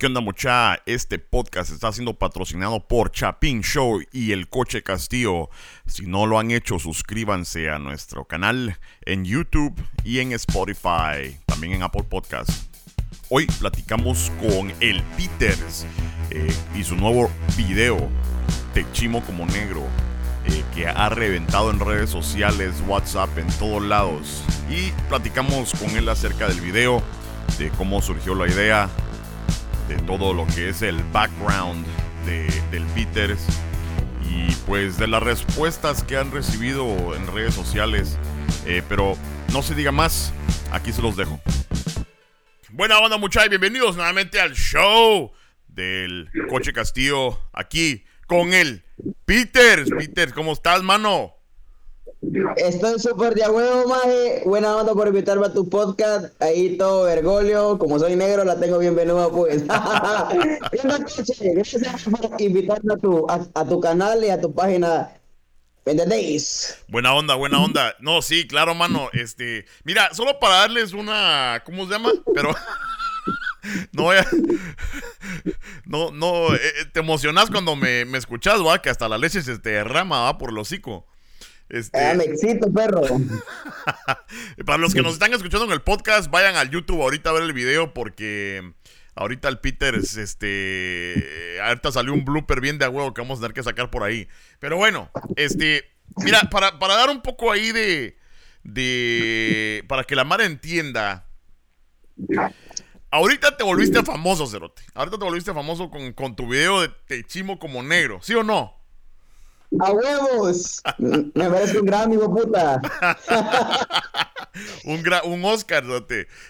¿Qué onda mucha? Este podcast está siendo patrocinado por Chapin Show y El Coche Castillo. Si no lo han hecho, suscríbanse a nuestro canal en YouTube y en Spotify, también en Apple Podcast. Hoy platicamos con el Peters eh, y su nuevo video, Te Chimo como Negro, eh, que ha reventado en redes sociales, WhatsApp, en todos lados. Y platicamos con él acerca del video, de cómo surgió la idea, de todo lo que es el background de, del Peters y pues de las respuestas que han recibido en redes sociales. Eh, pero no se diga más, aquí se los dejo. Buena onda muchachos, bienvenidos nuevamente al show del Coche Castillo aquí con el Peters. Peters, ¿cómo estás, mano? Estoy súper de huevo, maje. Buena onda por invitarme a tu podcast. Ahí todo vergolio. Como soy negro, la tengo bien venuda, pues. Gracias por invitarme a tu, canal y a tu página. ¿Me entendéis? Buena onda, buena onda. No, sí, claro, mano. Este, mira, solo para darles una, ¿cómo se llama? Pero no. No, no, eh, te emocionas cuando me, me escuchas, va, que hasta la leche se te derrama, va, por el hocico. Este... Ah, me excito, perro. Para los que nos están escuchando en el podcast, vayan al YouTube ahorita a ver el video porque ahorita el Peter, este, ahorita salió un blooper bien de a huevo que vamos a tener que sacar por ahí. Pero bueno, este, mira, para, para dar un poco ahí de, de, para que la Mara entienda. Ahorita te volviste famoso, Cerote. Ahorita te volviste famoso con, con tu video de Te chimo como negro, ¿sí o no? ¡A huevos! Me parece un gran hijo puta. un, un Oscar,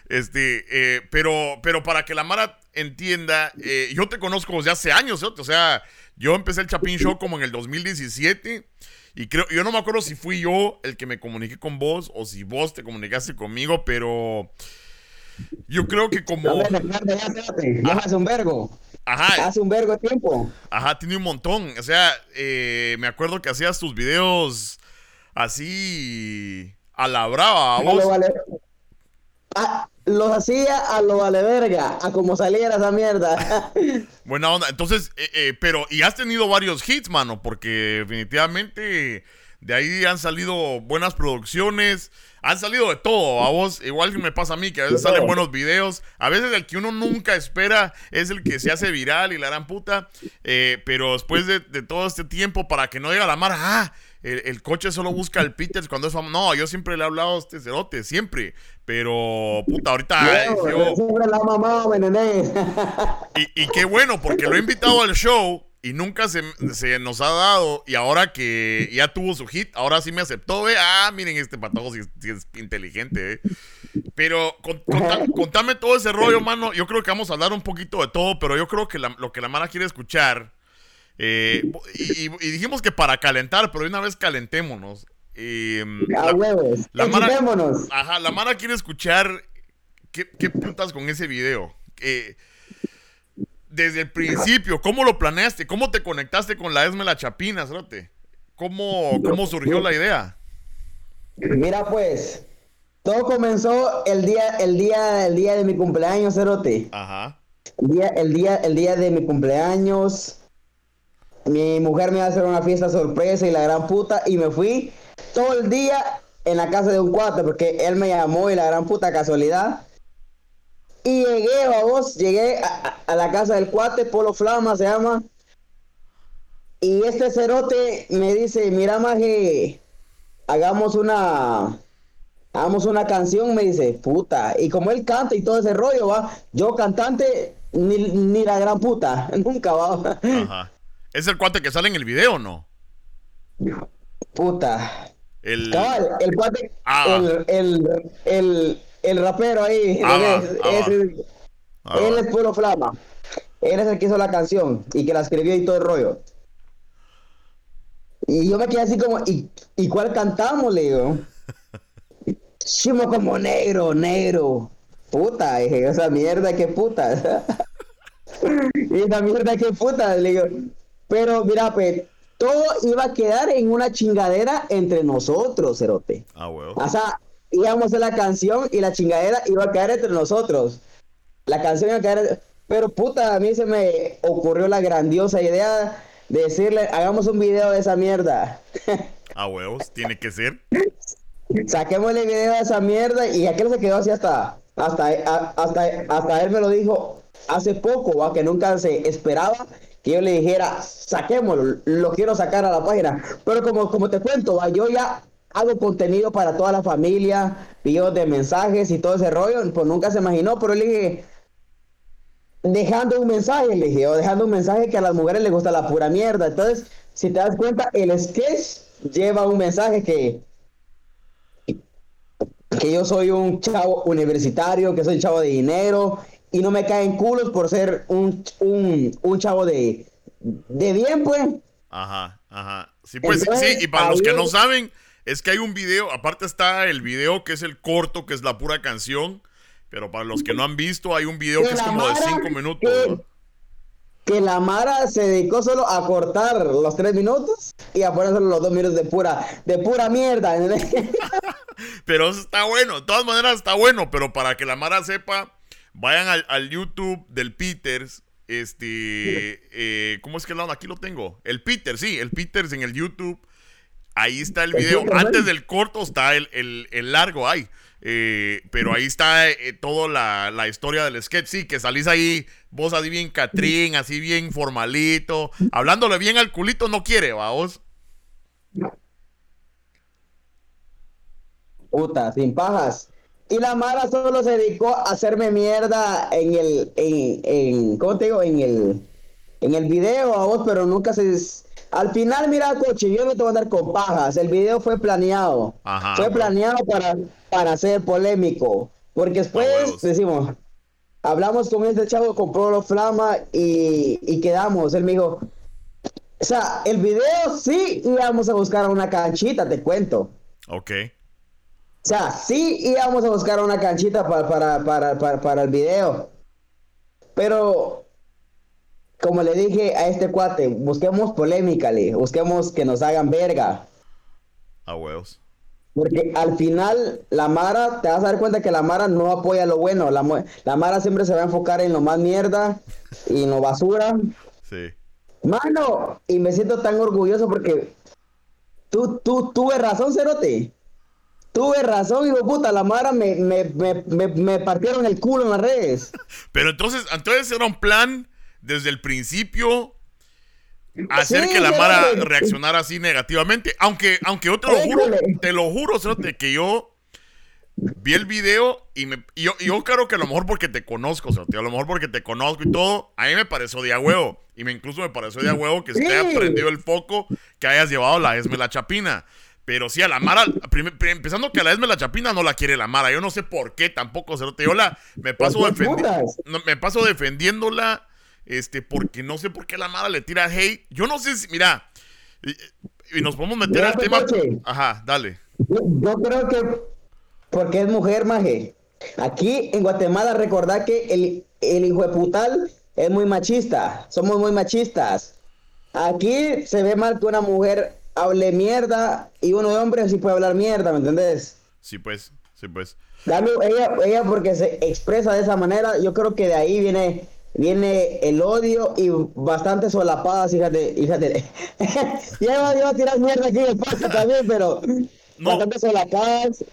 Este, eh, pero, pero para que la Mara entienda, eh, yo te conozco desde hace años, o sea, yo empecé el Chapin Show como en el 2017. Y creo, yo no me acuerdo si fui yo el que me comuniqué con vos o si vos te comunicaste conmigo, pero yo creo que como. Ya, hace un vergo. Ajá. Hace un vergo de tiempo. Ajá, tiene un montón. O sea, eh, me acuerdo que hacías tus videos así a la brava. ¿vos? Ah, los hacía a lo vale verga, a como saliera esa mierda. Buena onda. Entonces, eh, eh, pero, y has tenido varios hits, mano, porque definitivamente de ahí han salido buenas producciones. Han salido de todo, a vos, igual que me pasa a mí, que a veces salen buenos videos. A veces el que uno nunca espera es el que se hace viral y la gran puta. Eh, pero después de, todo este tiempo, para que no diga la mar, ah, el, coche solo busca al Peters cuando es famoso. No, yo siempre le he hablado a este cerote, siempre. Pero, puta, ahorita. Yo, Siempre la mamá, y, y qué bueno, porque lo he invitado al show y nunca se, nos ha dado. Y ahora que ya tuvo su hit, ahora sí me aceptó. ¿eh? Ah, miren este patojo si, es inteligente. ¿eh? Pero contame todo ese rollo, mano. Yo creo que vamos a hablar un poquito de todo, pero yo creo que lo que la mano quiere escuchar. Eh, y, dijimos que para calentar, pero una vez calentémonos. Eh, la, huevos. La ajá, la Mara quiere escuchar qué, qué putas con ese video. Eh, desde el principio, ¿cómo lo planeaste? ¿Cómo te conectaste con la Esme La Chapina, Cerote? ¿Cómo, ¿Cómo surgió la idea? Mira, pues, todo comenzó el día, el día, el día de mi cumpleaños, Cerote. Ajá. El día, el día, el día de mi cumpleaños. Mi mujer me iba a hacer una fiesta sorpresa y la gran puta. Y me fui todo el día en la casa de un cuate porque él me llamó y la gran puta casualidad y llegué, vos, llegué a, la casa del cuate, Polo Flama se llama. Y este cerote me dice, mira maje, hagamos una, hagamos una canción, me dice, puta. Y como él canta y todo ese rollo, va, yo cantante, ni, la gran puta, nunca va. Ajá. ¿Es el cuate que sale en el video o no? Puta. El, el cuate, ah. el, el, el el rapero ahí. Ah, ah, ah, él es puro flama. Él es el que hizo la canción y que la escribió y todo el rollo. Y yo me quedé así como, ¿y, ¿y cuál cantamos? Le digo. Chimo como negro, negro. Puta, dije, esa mierda, qué puta. y esa mierda, qué puta. Le digo, pero mira, pues, todo iba a quedar en una chingadera entre nosotros, Cerote. Ah, bueno. O sea, íbamos a la canción y la chingadera iba a caer entre nosotros. La canción iba a caer. Pero puta, a mí se me ocurrió la grandiosa idea de decirle, hagamos un video de esa mierda. A huevos, tiene que ser. Saquémosle video de esa mierda y aquel se quedó así hasta, hasta, hasta, hasta él me lo dijo hace poco, ¿va? que nunca se esperaba que yo le dijera, saquémoslo, lo quiero sacar a la página. Pero como, como te cuento, ¿va? yo ya hago contenido para toda la familia, videos de mensajes y todo ese rollo, pues nunca se imaginó, pero le dije, dejando un mensaje, le dije, o dejando un mensaje que a las mujeres les gusta la pura mierda. Entonces, si te das cuenta, el sketch lleva un mensaje que que yo soy un chavo universitario, que soy un chavo de dinero y no me caen culos por ser un, un, chavo de, de bien, pues. Ajá, ajá. Sí, pues sí, y para los que no saben, es que hay un video, aparte está el video que es el corto, que es la pura canción, pero para los que no han visto, hay un video que, es como de cinco minutos que la Mara se dedicó solo a cortar los tres minutos y a poner solo los dos minutos de pura, de pura mierda. pero eso está bueno, de todas maneras está bueno, pero para que la Mara sepa, vayan al, YouTube del Peters. Este, eh, ¿cómo es que lo aquí lo tengo? El Peters, sí, el Peters en el YouTube. Ahí está el video. Antes del corto está el, el largo. Ay, eh, pero ahí está eh, toda la, historia del sketch. Sí, que salís ahí, vos así bien Catrín, así bien formalito, hablándole bien al culito, no quiere, va vos. Puta, sin pajas. Y la Mara solo se dedicó a hacerme mierda en el, en, en ¿cómo te digo? En el, en el video a vos, pero nunca se al final, mira, coche, yo no te voy a andar con pajas. El video fue planeado. fue planeado para, para ser polémico. Porque después decimos, hablamos con este chavo, compró los flama y, y quedamos. Él me dijo, o sea, el video sí íbamos a buscar una canchita, te cuento. Ok. O sea, sí íbamos a buscar una canchita para, para, para, para, para el video. Pero como le dije a este cuate, busquemos polémica, le busquemos que nos hagan verga. A huevos. Porque al final la Mara, te vas a dar cuenta que la Mara no apoya lo bueno. La, la Mara siempre se va a enfocar en lo más mierda y en lo basura. Sí. Mano, y me siento tan orgulloso porque tú, tú, tuve razón, Cerote. Tuve razón, hijo puta, la Mara me, me, me, me partieron el culo en las redes. Pero entonces, entonces era un plan desde el principio hacer que la Mara reaccionara así negativamente. Aunque, aunque yo te lo juro, te lo juro, que yo vi el video y, me, yo, yo creo que a lo mejor porque te conozco, a lo mejor porque te conozco y todo, a mí me pareció de a huevo. Y me incluso me pareció de a huevo que se te haya prendido el foco, que hayas llevado la Esme la Chapina. Pero sí, a la Mara, empezando que a la Esme la Chapina no la quiere la Mara. Yo no sé por qué tampoco, Cerote. Yo la, me paso, me paso defendiéndola este, porque no sé por qué la Mara le tira hate. Yo no sé si, mira, y, nos podemos meter al tema. Ajá, dale. Yo, creo que porque es mujer, maje. Aquí en Guatemala, recordad que el, el hijo de putal es muy machista. Somos muy machistas. Aquí se ve mal que una mujer hable mierda y uno de hombre sí puede hablar mierda, ¿me entendés? Sí, pues, sí, pues. ella, ella porque se expresa de esa manera, yo creo que de ahí viene viene el odio y bastante solapadas, fíjate, fíjate. ya iba, a tirar mierda aquí en el paso también, pero bastante solapadas.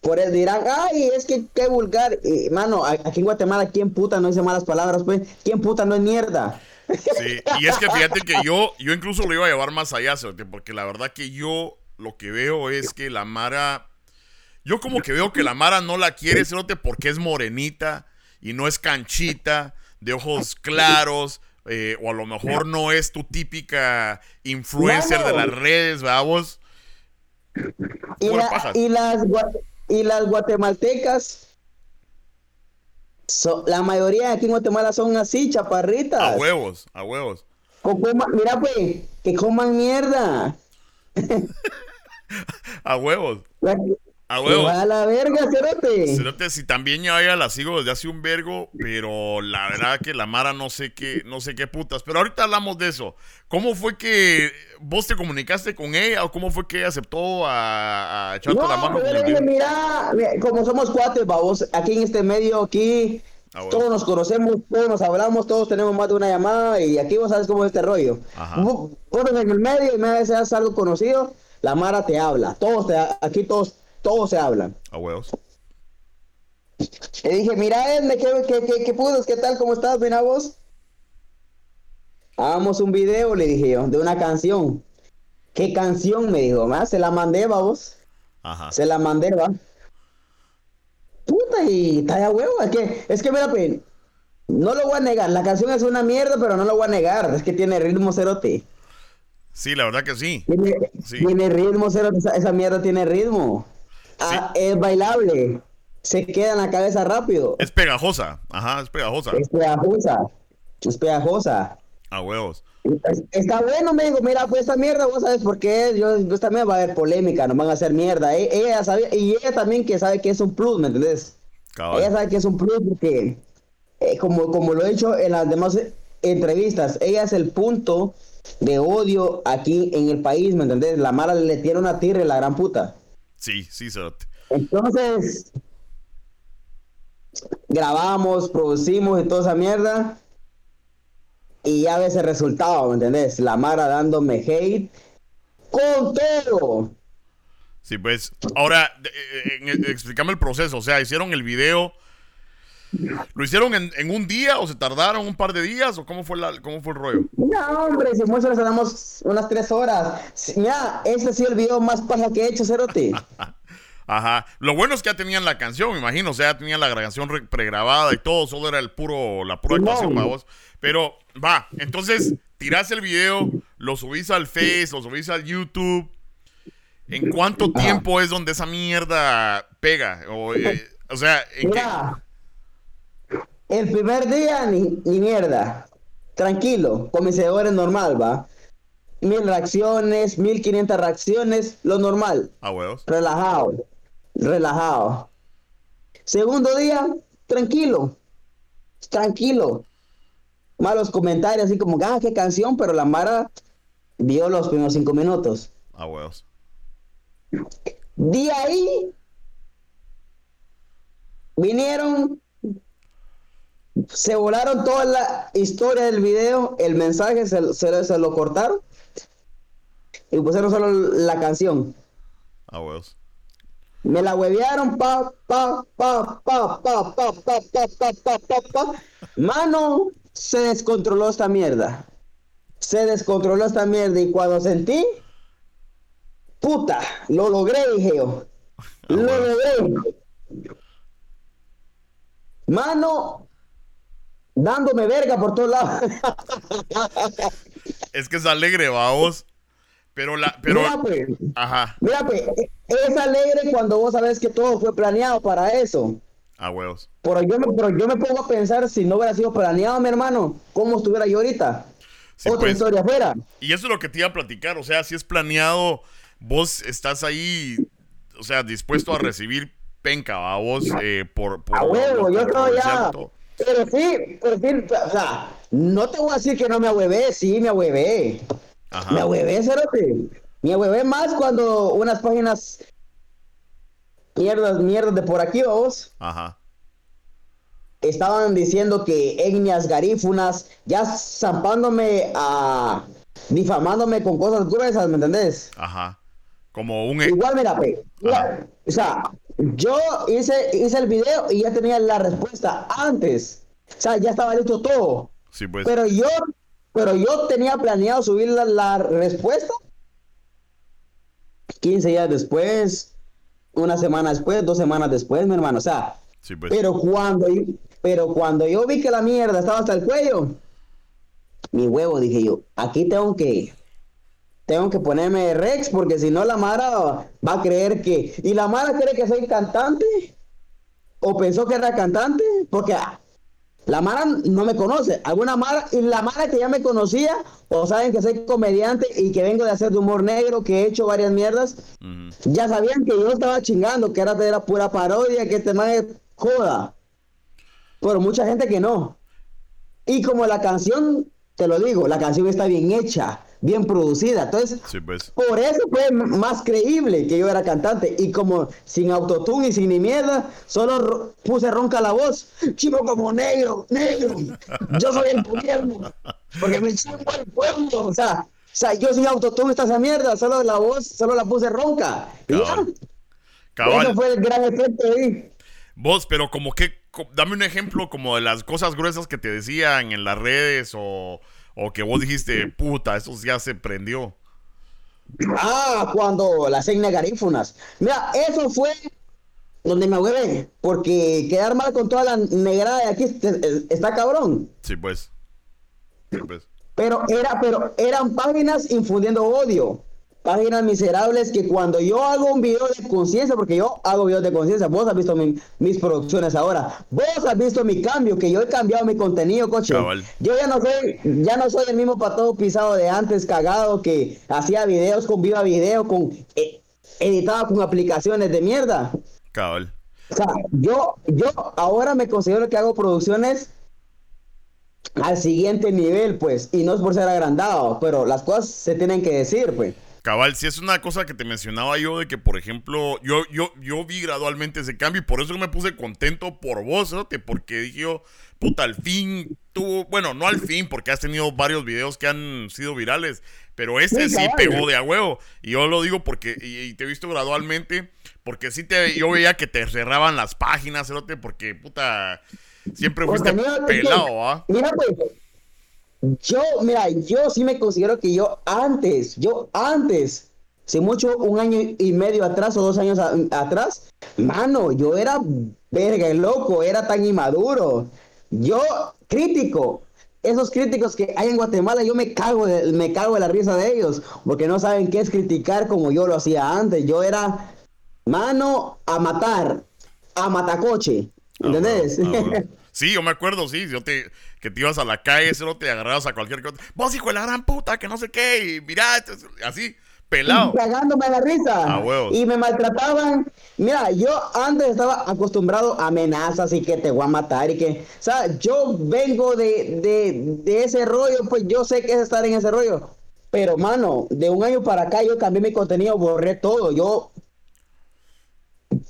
Por eso dirán, ay, es que qué vulgar. Y, mano, aquí en Guatemala, ¿quién puta no dice malas palabras? Pues, ¿quién puta no es mierda? Sí, y es que fíjate que yo, yo incluso lo iba a llevar más allá, porque la verdad que yo lo que veo es que la Mara, yo como que veo que la Mara no la quiere, porque es morenita, y no es canchita, de ojos claros, eh, o a lo mejor no es tu típica influencer de las redes, vamos. Y, y, las, y las guatemaltecas, la mayoría aquí en Guatemala son así, chaparritas. A huevos, a huevos. mira, pues, que coman mierda. a huevos. A huevo. A la verga, Cerote. Cerote, si también ya, ya la sigo desde hace un vergo, pero la verdad que la Mara no sé qué, no sé qué putas. Pero ahorita hablamos de eso. ¿Cómo fue que vos te comunicaste con ella o cómo fue que ella aceptó a, a echarte la mano? mira, como somos cuates, vamos, aquí en este medio, aquí, Ah, todos nos conocemos, todos nos hablamos, todos tenemos más de una llamada y aquí vos sabes cómo es este rollo. Vos, en el medio y me veces algo conocido, la Mara te habla. Todos te, aquí todos, todos se hablan. A huevos. Le dije, mira, Edme, ¿qué, qué, qué, qué pudos? ¿Qué tal? ¿Cómo estás? Mira vos. Hagamos un video, le dije yo, de una canción. ¿Qué canción? Me dijo, más se la mandé, vos. Ajá. Se la mandé, va. Puta, y está de huevo. Es que, es que mira, pues, no lo voy a negar. La canción es una mierda, pero no lo voy a negar. Es que tiene ritmo cerote. Sí, la verdad que sí. Tiene, ritmo cerote. Esa, mierda tiene ritmo. Ah, es bailable. Se queda en la cabeza rápido. Es pegajosa. Ajá, es pegajosa. Es pegajosa. Es pegajosa. A huevos. Está bueno, me dijo, mira, pues esta mierda, vos sabes por qué, yo, esta también va a haber polémica, nos van a hacer mierda. E, ella sabe, y ella también que sabe que es un plus, ¿me entendés? Ella sabe que es un plus porque, eh, como, como lo he dicho en las demás entrevistas, ella es el punto de odio aquí en el país, ¿me entendés? La mala le tiene una tierra la gran puta. Sí, sí, Cerote. Entonces, grabamos, producimos y toda esa mierda y ya ves el resultado, ¿me entendés? La Mara dándome hate con todo. Sí, pues, ahora, eh, eh, explícame el proceso, o sea, hicieron el video, ¿lo hicieron en, un día o se tardaron un par de días o cómo fue, la, cómo fue el rollo? No, hombre, si mucho les damos unas tres horas. Mira, ese ha sido el video más paja que he hecho, Cerote. Ajá. Lo bueno es que ya tenían la canción, me imagino. O sea, ya tenían la canción pregrabada y todo. Solo era el puro, la pura actuación para vos. Pero, va, entonces, tirás el video, lo subís al Face, lo subís al YouTube. ¿En cuánto tiempo es donde esa mierda pega? O, eh, sea, ¿en Mira, El primer día, ni, ni mierda. Tranquilo, seguidores normal, va mil reacciones, mil quinientas reacciones, lo normal. Ah, huevos. Relajado relajado. Segundo día, tranquilo, tranquilo. Malos comentarios, así como, ah, qué canción, pero la Mara vio los primeros cinco minutos. Ah, huevos. De ahí vinieron, se volaron toda la historia del video, el mensaje se, se, lo cortaron y pusieron solo la canción. Ah, huevos. Me la huevearon, pa, pa, pa, pa, pa, pa, pa, pa, pa, pa, pa, pa. Mano, se descontroló esta mierda. Se descontroló esta mierda y cuando sentí, puta, lo logré, dije yo. Lo logré. Mano, dándome verga por todos lados. es que es alegre, vamos. Pero la, pero. Mira, pues. Ajá. Mira, pues, es alegre cuando vos sabes que todo fue planeado para eso. Ah, huevos. Pero yo, me, pero yo me pongo a pensar, si no hubiera sido planeado, mi hermano, ¿cómo estuviera yo ahorita? Otra pues, historia afuera. Y eso es lo que te iba a platicar. O sea, si es planeado, vos estás ahí, o sea, dispuesto a recibir penca, a vos, eh, por, por. A huevo, yo estoy ya. Pero sí, pero sí, o sea, no te voy a decir que no me ahuevé, sí me ahuevé. Me ahuevé, cerote. Me ahuevé más cuando unas páginas mierdas, mierdas de por aquí, vos. Ajá. Estaban diciendo que etnias garífunas, ya zampándome a. difamándome con cosas gruesas, ¿me entendés? Ajá. Como un. Igual, mira, pe. o sea, yo hice, hice el video y ya tenía la respuesta antes. O sea, ya estaba listo todo. Sí, pues. Pero yo pero yo tenía planeado subir la, respuesta 15 días después, una semana después, dos semanas después, mi hermano. O sea, pues. pero, cuando, pero cuando yo vi que la mierda estaba hasta el cuello, mi huevo, dije yo, aquí tengo que, tengo que ponerme Rex porque si no la Mara va a creer que... ¿Y la Mara cree que soy cantante? ¿O pensó que era cantante? Porque ah, la Mara no me conoce. Alguna Mara, y la Mara que ya me conocía, o saben que soy comediante y que vengo de hacer de humor negro, que he hecho varias mierdas, ya sabían que yo estaba chingando, que era, era pura parodia, que este man es joda. Pero mucha gente que no. Y como la canción, te lo digo, la canción está bien hecha. Bien producida. Entonces, pues. por eso fue más creíble que yo era cantante. Y como sin autotune y sin ni mierda, solo puse ronca la voz. Chico como negro, negro. Yo soy el gobierno. Porque me chingo el pueblo. O sea, o sea, yo sin autotune esta esa mierda, solo la voz, solo la puse ronca. Y ya. Eso fue el gran efecto ahí. Vos, pero como que, dame un ejemplo como de las cosas gruesas que te decían en las redes o, o que vos dijiste, puta, eso ya se prendió. Ah, cuando las señas garífunas. Mira, eso fue donde me hueve, porque quedar mal con toda la negrada de aquí está cabrón. Sí, pues. Sí, pues. Pero era, pero eran páginas infundiendo odio. Páginas miserables que cuando yo hago un video de conciencia, porque yo hago videos de conciencia, vos has visto mis producciones ahora, vos has visto mi cambio, que yo he cambiado mi contenido, coche. Yo ya no soy, ya no soy el mismo pato pisado de antes, cagado, que hacía videos con viva video, con eh, editaba con aplicaciones de mierda. Cabal. O sea, yo, yo ahora me considero que hago producciones al siguiente nivel, pues, y no es por ser agrandado, pero las cosas se tienen que decir, pues. Cabal, si es una cosa que te mencionaba yo de que, por ejemplo, yo, yo, yo vi gradualmente ese cambio y por eso me puse contento por vos, ¿no? porque dije yo, puta, al fin tuvo, bueno, no al fin, porque has tenido varios videos que han sido virales, pero ese sí, pegó de a huevo. Y yo lo digo porque, y, te he visto gradualmente, porque sí te, yo veía que te cerraban las páginas, ¿no? porque, puta, Siempre fuiste pelado, ¿ah? Pues, yo, mira, yo sí me considero que yo antes, yo antes, hace mucho, un año y medio atrás o dos años atrás, mano, yo era verga, loco, era tan inmaduro. Yo, crítico, esos críticos que hay en Guatemala, yo me cago, de, me cago de la risa de ellos, porque no saben qué es criticar como yo lo hacía antes. Yo era mano a matar, a matacoche. Ah, ¿Entendés? Ah, sí, yo me acuerdo, sí, yo te, que te ibas a la calle, no te agarrabas a cualquier cosa. Vos, hijo de la gran puta, que no sé qué, y mirá, así, pelado. Cagándome la risa. y me maltrataban. Mira, yo antes estaba acostumbrado a amenazas y que te voy a matar y que, o sea, yo vengo de, de, de ese rollo, pues yo sé que es estar en ese rollo. Pero, mano, de un año para acá yo cambié mi contenido, borré todo. Yo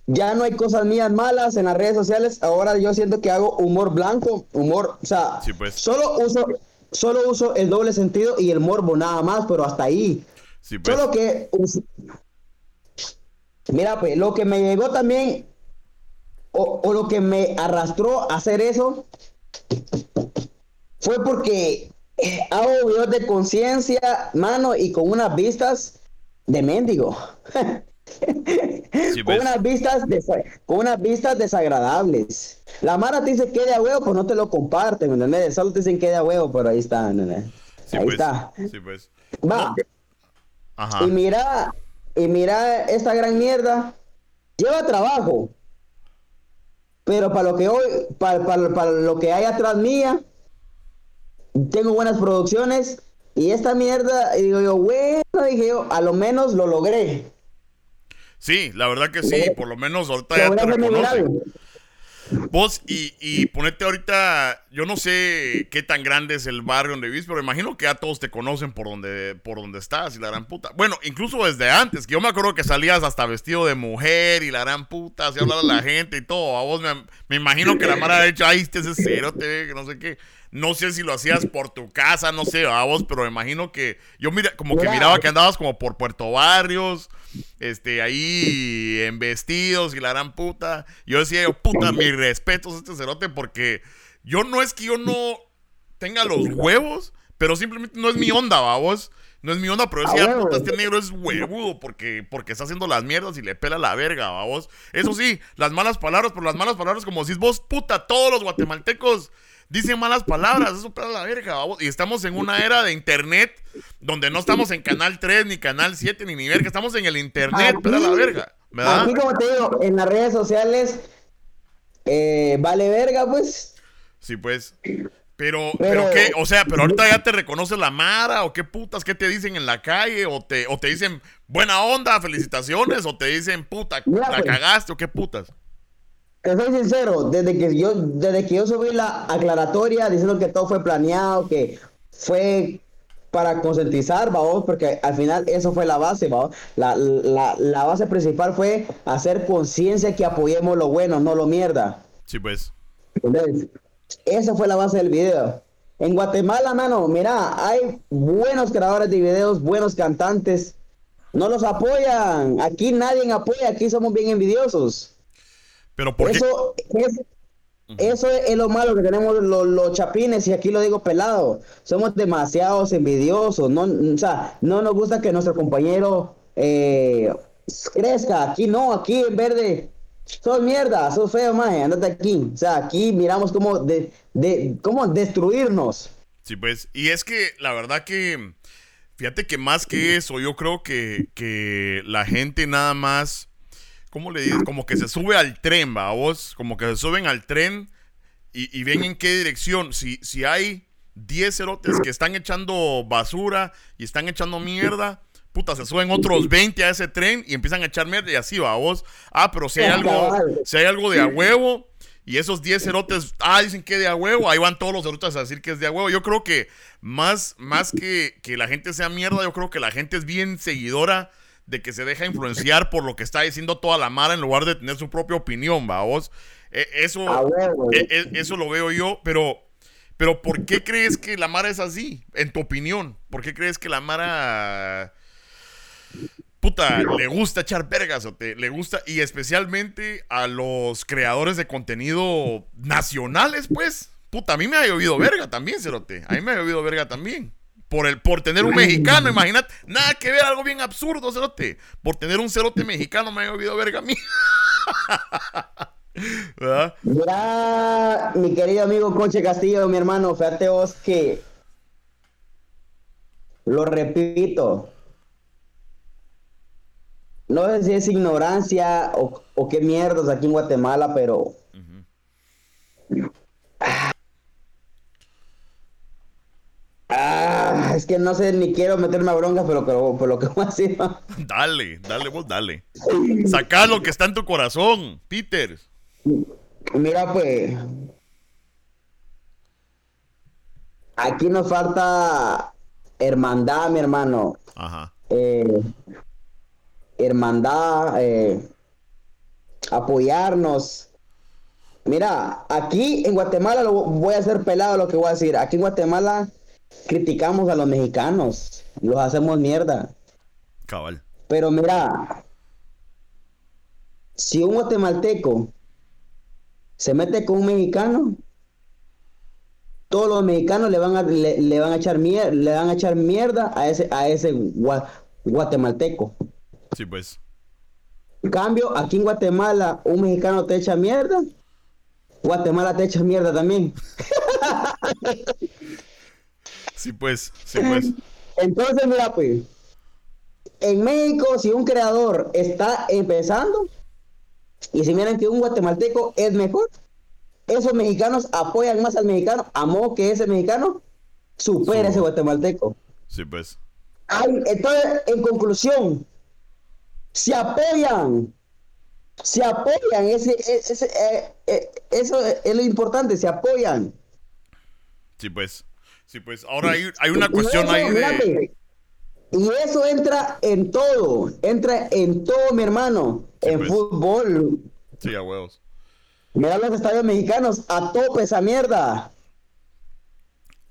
ya no hay cosas mías malas en las redes sociales. Ahora yo siento que hago humor blanco, humor, o sea, pues. solo uso solo uso el doble sentido y el morbo nada más, pero hasta ahí. Pues. Solo que Mira, pues lo que me llegó también o, o lo que me arrastró a hacer eso fue porque hago videos de conciencia, mano, y con unas vistas de mendigo. con, pues. unas vistas con unas vistas desagradables. La Mara te dice que de a huevo, pues no te lo comparten, ¿me entiendes? Solo te dicen que de a huevo, pero ahí está, ahí pues. está. Pues. Va. Y mira, y mira esta gran mierda. Lleva trabajo. Pero para lo que hoy, para, para lo que hay atrás mía, tengo buenas producciones. Y esta mierda, digo yo, bueno, dije yo, a lo menos lo logré. Sí, la verdad que sí, por lo menos ahorita ya te. Vos, y, y ponete ahorita, yo no sé qué tan grande es el barrio donde vivís, pero imagino que ya todos te conocen por donde, por donde estás y la gran puta. Bueno, incluso desde antes, que yo me acuerdo que salías hasta vestido de mujer y la gran puta, así hablaba la gente y todo. A vos me, imagino que la mara de hecho, ahí este es cero, te, que no sé qué. No sé si lo hacías por tu casa, no sé, a vos, pero me imagino que yo mira, como que miraba que andabas como por Puerto Barrios, este, ahí en vestidos y la gran puta. Yo decía, yo, puta, mis respetos a este cerote porque yo no es que yo no tenga los huevos, pero simplemente no es mi onda, vos. No es mi onda, pero decía, puta, este negro es huevudo porque, porque está haciendo las mierdas y le pela la verga, vos. Eso sí, las malas palabras, pero las malas palabras como decís vos, puta, todos los guatemaltecos dicen malas palabras, eso para la verga, Y estamos en una era de internet donde no estamos en canal 3, ni canal 7, ni ni verga, estamos en el internet, para la verga. ¿verdad? Aquí, como te digo, en las redes sociales, eh, vale verga, pues. Sí, pues. Pero, pero, qué, o sea, pero ahorita ya te reconoce la Mara, o qué putas, qué te dicen en la calle, o te, o te dicen buena onda, felicitaciones, o te dicen puta, la pues. cagaste, o qué putas soy sincero, desde que yo, desde que yo subí la aclaratoria diciendo que todo fue planeado, que fue para concientizar, vamos, porque al final eso fue la base, vamos. La, la, base principal fue hacer conciencia que apoyemos lo bueno, no lo mierda. Sí, pues. Entonces, esa fue la base del video. En Guatemala, mano, mira, hay buenos creadores de videos, buenos cantantes. No los apoyan. Aquí nadie apoya, aquí somos bien envidiosos. Pero por eso Es, eso es lo malo que tenemos los, chapines, y aquí lo digo pelado. Somos demasiados envidiosos. No, o sea, no nos gusta que nuestro compañero eh, crezca. Aquí no, aquí en verde. Sos mierda, sos feo, maje, andate aquí. O sea, aquí miramos cómo, de, de, cómo destruirnos. Sí, pues, y es que la verdad que, fíjate que más que eso, yo creo que, que la gente nada más ¿cómo le dices? Como que se sube al tren, va, vos, como que se suben al tren y, ven en qué dirección. Si, si hay 10 cerotes que están echando basura y están echando mierda, puta, se suben otros 20 a ese tren y empiezan a echar mierda y así va, vos. Ah, pero si hay algo, si hay algo de a huevo y esos 10 cerotes, ah, dicen que de a huevo, ahí van todos los cerotes a decir que es de a huevo. Yo creo que más, más que, que la gente sea mierda, yo creo que la gente es bien seguidora de que se deja influenciar por lo que está diciendo toda la mara en lugar de tener su propia opinión, va vos. E, eso, e, e, eso lo veo yo, pero, pero ¿por qué crees que la mara es así? En tu opinión, ¿por qué crees que la mara puta, le gusta echar vergas o te, le gusta y especialmente a los creadores de contenido nacionales, pues. Puta, a mí me ha llovido verga también, Cerote. A mí me ha llovido verga también por, el, por tener un mexicano, imagínate. Nada que ver, algo bien absurdo, cerote. Por tener un cerote mexicano me he olvidado verga a mí. Mira, mi querido amigo Coche Castillo, mi hermano, fíjate vos que lo repito. No sé si es ignorancia o, qué mierdas aquí en Guatemala, pero Ah, es que no sé ni quiero meterme a bronca, pero, por lo que voy a decir. Dale, dale, vos dale. Saca lo que está en tu corazón, Peter. Mira, pues. Aquí nos falta hermandad, mi hermano. Ajá. Eh, hermandad, eh, apoyarnos. Mira, aquí en Guatemala lo voy a hacer pelado lo que voy a decir. Aquí en Guatemala criticamos a los mexicanos, los hacemos mierda. Cabal. Pero mira, si un guatemalteco se mete con un mexicano, todos los mexicanos le van a, le, van a echar mierda, le van a echar mierda a ese, a ese guatemalteco. Sí, pues. En cambio, aquí en Guatemala, un mexicano te echa mierda, Guatemala te echa mierda también. Sí, pues, sí, pues. Entonces, mira, pues, en México, si un creador está empezando y si miran que un guatemalteco es mejor, esos mexicanos apoyan más al mexicano, a que ese mexicano supere a ese guatemalteco. Sí, pues. entonces, en conclusión, se apoyan, se apoyan, ese, ese, eh, eh, eso es lo importante, se apoyan. Sí, pues. Sí, pues ahora hay, una cuestión ahí de... Y eso entra en todo, entra en todo, mi hermano, en pues. fútbol. Sí, a huevos. Mira los estadios mexicanos, a tope esa mierda.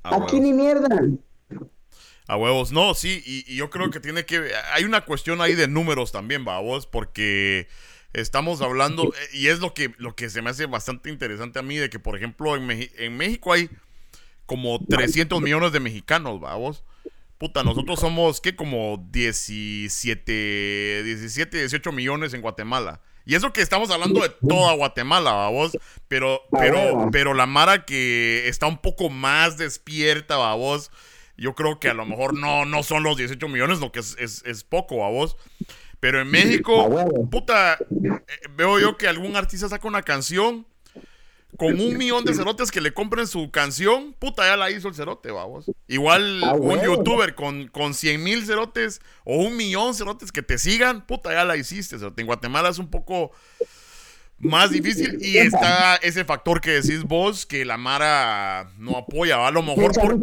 Aquí ni mierda. A huevos, no, sí, y, yo creo que tiene que... Hay una cuestión ahí de números también, vos, porque estamos hablando, y es lo que, lo que se me hace bastante interesante a mí, de que, por ejemplo, en, en México hay como 300 millones de mexicanos, vamos. Puta, nosotros somos, ¿qué? Como 17, 17, 18 millones en Guatemala. Y eso que estamos hablando de toda Guatemala, vamos. Pero, pero, pero la Mara que está un poco más despierta, vamos. Yo creo que a lo mejor no, no son los 18 millones, lo que es, es, poco, vamos. Pero en México, puta, eh, veo yo que algún artista saca una canción con un millón de cerotes que le compren su canción, puta, ya la hizo el cerote, vamos. Igual ah, un youtuber con, con 100 mil cerotes o un millón de cerotes que te sigan, puta, ya la hiciste, cerote. En Guatemala es un poco más difícil y está ese factor que decís vos que la Mara no apoya, a lo mejor por...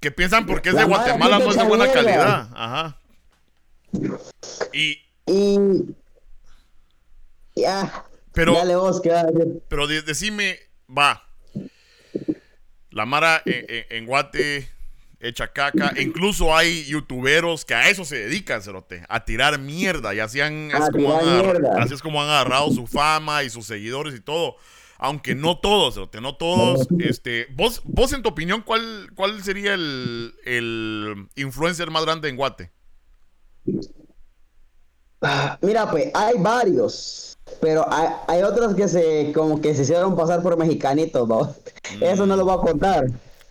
Que piensan porque es de Guatemala no es de buena calidad. Ajá. Y. Y. Ya. Pero. Dale vos, pero decime, va. La Mara en, Guate echa caca. Incluso hay youtuberos que a eso se dedican, cerote, a tirar mierda. Y así, han, es como así es como han agarrado su fama y sus seguidores y todo aunque no todos, no todos, este, vos, vos en tu opinión, ¿cuál, cuál sería el, el influencer más grande en Guate? Ah, mira, pues hay varios, pero hay, otros que se como que se hicieron pasar por mexicanitos, Eso no lo voy a contar.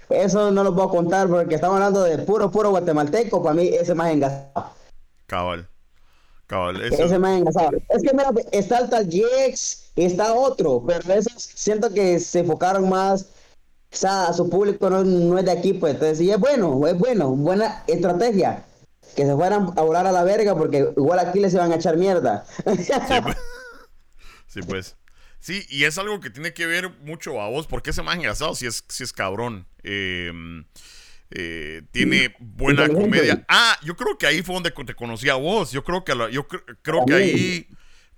Eso no lo voy a contar porque estamos hablando de puro, puro guatemalteco. Para mí, ese más engasado. Cabal. Cabal. Ese más engasado. Es que mira, está el tal Jex, está otro, pero esos siento que se enfocaron más. O sea, su público no, es de aquí, pues. Entonces, y es bueno, es bueno, buena estrategia que se fueran a volar a la verga porque igual aquí les iban a echar mierda. Sí, pues. Sí, y es algo que tiene que ver mucho a vos, porque ese más engasado si es, si es cabrón. Em, eh, tiene buena comedia. Ah, yo creo que ahí fue donde te conocí a vos. Yo creo que yo creo que ahí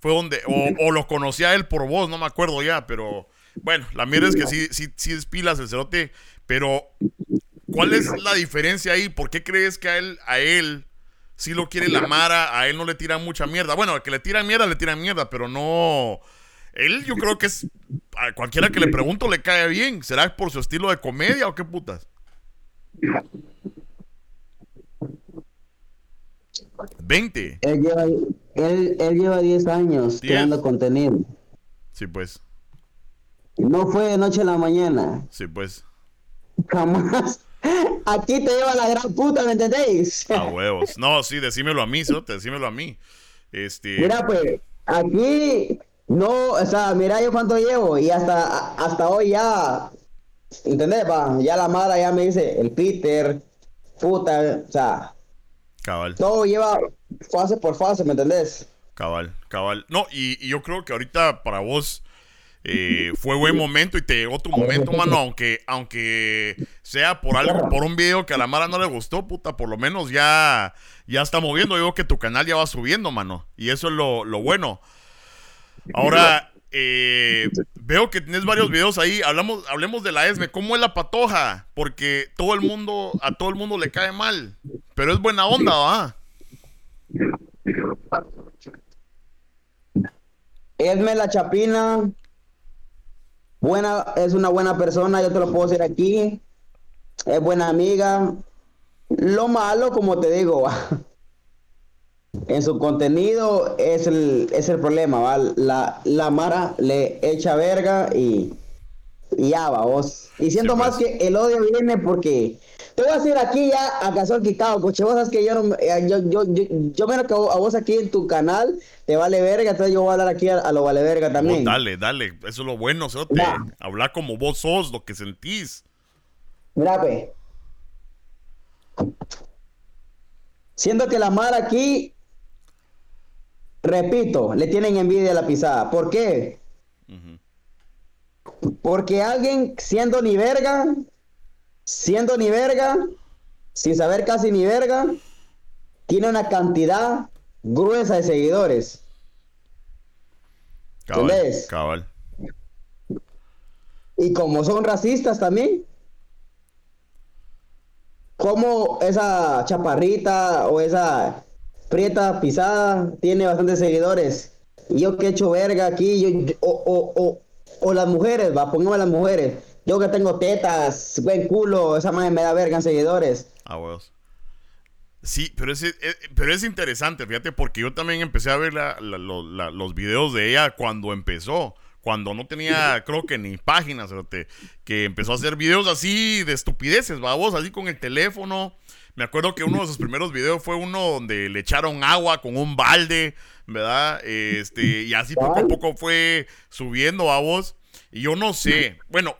fue donde o, lo conocí a él por vos, no me acuerdo ya, pero bueno, la mierda es que sí sí sí es pilas el cerote, pero ¿cuál es la diferencia ahí? ¿Por qué crees que a él a él si lo quiere la Mara, a él no le tiran mucha mierda. Bueno, al que le tiran mierda, le tiran mierda, pero no. Él, yo creo que es. A cualquiera que le pregunto le cae bien. ¿Será por su estilo de comedia o qué putas? 20. Él lleva, él, él lleva 10 años creando contenido. Sí, pues. No fue de noche a la mañana. Sí, pues. Jamás. Aquí te lleva la gran puta, ¿me entendéis? A huevos. No, sí, decímelo a mí, ¿so? decímelo a mí. Este... Mira, pues, aquí no, o sea, mira yo cuánto llevo y hasta, hasta hoy ya, ¿entendés? Pa? Ya la Mara ya me dice, el Peter, puta, o sea, cabal. Todo lleva fase por fase, ¿me entendés? Cabal, cabal. No, y, y yo creo que ahorita para vos eh, fue buen momento y te llegó tu momento, mano, aunque, aunque sea por algo, por un video que a la Mara no le gustó, puta, por lo menos ya, ya está moviendo. Yo que tu canal ya va subiendo, mano. Y eso es lo, bueno. Ahora, eh, veo que tienes varios videos ahí. Hablamos, hablemos de la ESME. ¿Cómo es la patoja? Porque todo el mundo, a todo el mundo le cae mal. Pero es buena onda, ¿va? Esme la Chapina buena, es una buena persona, yo te lo puedo decir aquí. Es buena amiga. Lo malo, como te digo, en su contenido es el, es el problema, ¿va? La, la Mara le echa verga y ya vos. Y siento más que el odio viene porque te voy a decir aquí ya a Cazón Quitado, coche, vos sabes que yo, no, eh, yo, yo, yo, yo menos que a vos aquí en tu canal te vale verga, entonces yo voy a hablar aquí a, lo vale verga también. dale, dale, eso es lo bueno, Sote. Hablar como vos sos, lo que sentís. Mira, pues. Siento que la mar aquí, repito, le tienen envidia a la pisada. ¿Por qué? Porque alguien siendo ni verga siendo ni verga, sin saber casi ni verga, tiene una cantidad gruesa de seguidores. Cabal, cabal. Y como son racistas también, como esa chaparrita o esa prieta pisada tiene bastantes seguidores. Y yo que he hecho verga aquí, yo, o, o, o, las mujeres, va, pongamos las mujeres yo que tengo tetas, buen culo, esa madre me da verga en seguidores. Ah, huevos. Sí, pero es, pero es interesante, fíjate, porque yo también empecé a ver los videos de ella cuando empezó. Cuando no tenía, creo que ni páginas, que empezó a hacer videos así de estupideces, babos, así con el teléfono. Me acuerdo que uno de sus primeros videos fue uno donde le echaron agua con un balde, ¿verdad? Este, y así poco a poco fue subiendo, babos. Y yo no sé. Bueno,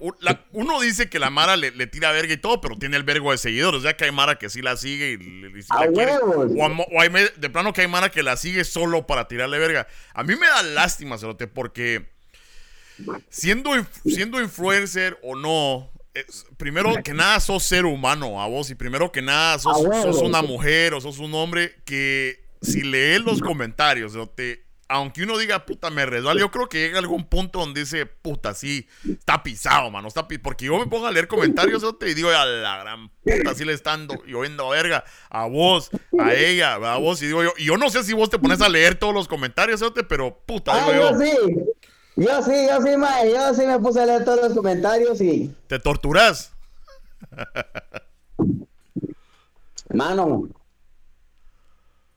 uno dice que la Mara le, tira verga y todo, pero tiene el vergo de seguidores. Ya que hay Mara que sí la sigue y, le quiere. O, hay de plano que hay Mara que la sigue solo para tirarle verga. A mí me da lástima, Cerote, porque siendo, siendo influencer o no, primero que nada sos ser humano a vos y primero que nada sos, sos una mujer o sos un hombre que si lees los comentarios te aunque uno diga, puta, me resbala, yo creo que llega algún punto donde dice, puta, sí, está pisado, mano, está pisado. Porque yo me pongo a leer comentarios y digo, a la gran puta, sí le están lloviendo a verga a vos, a ella, a vos, y digo yo, y yo no sé si vos te pones a leer todos los comentarios, pero puta, digo yo. Yo sí, yo sí, yo sí me puse a leer todos los comentarios y... ¿Te torturas? Mano,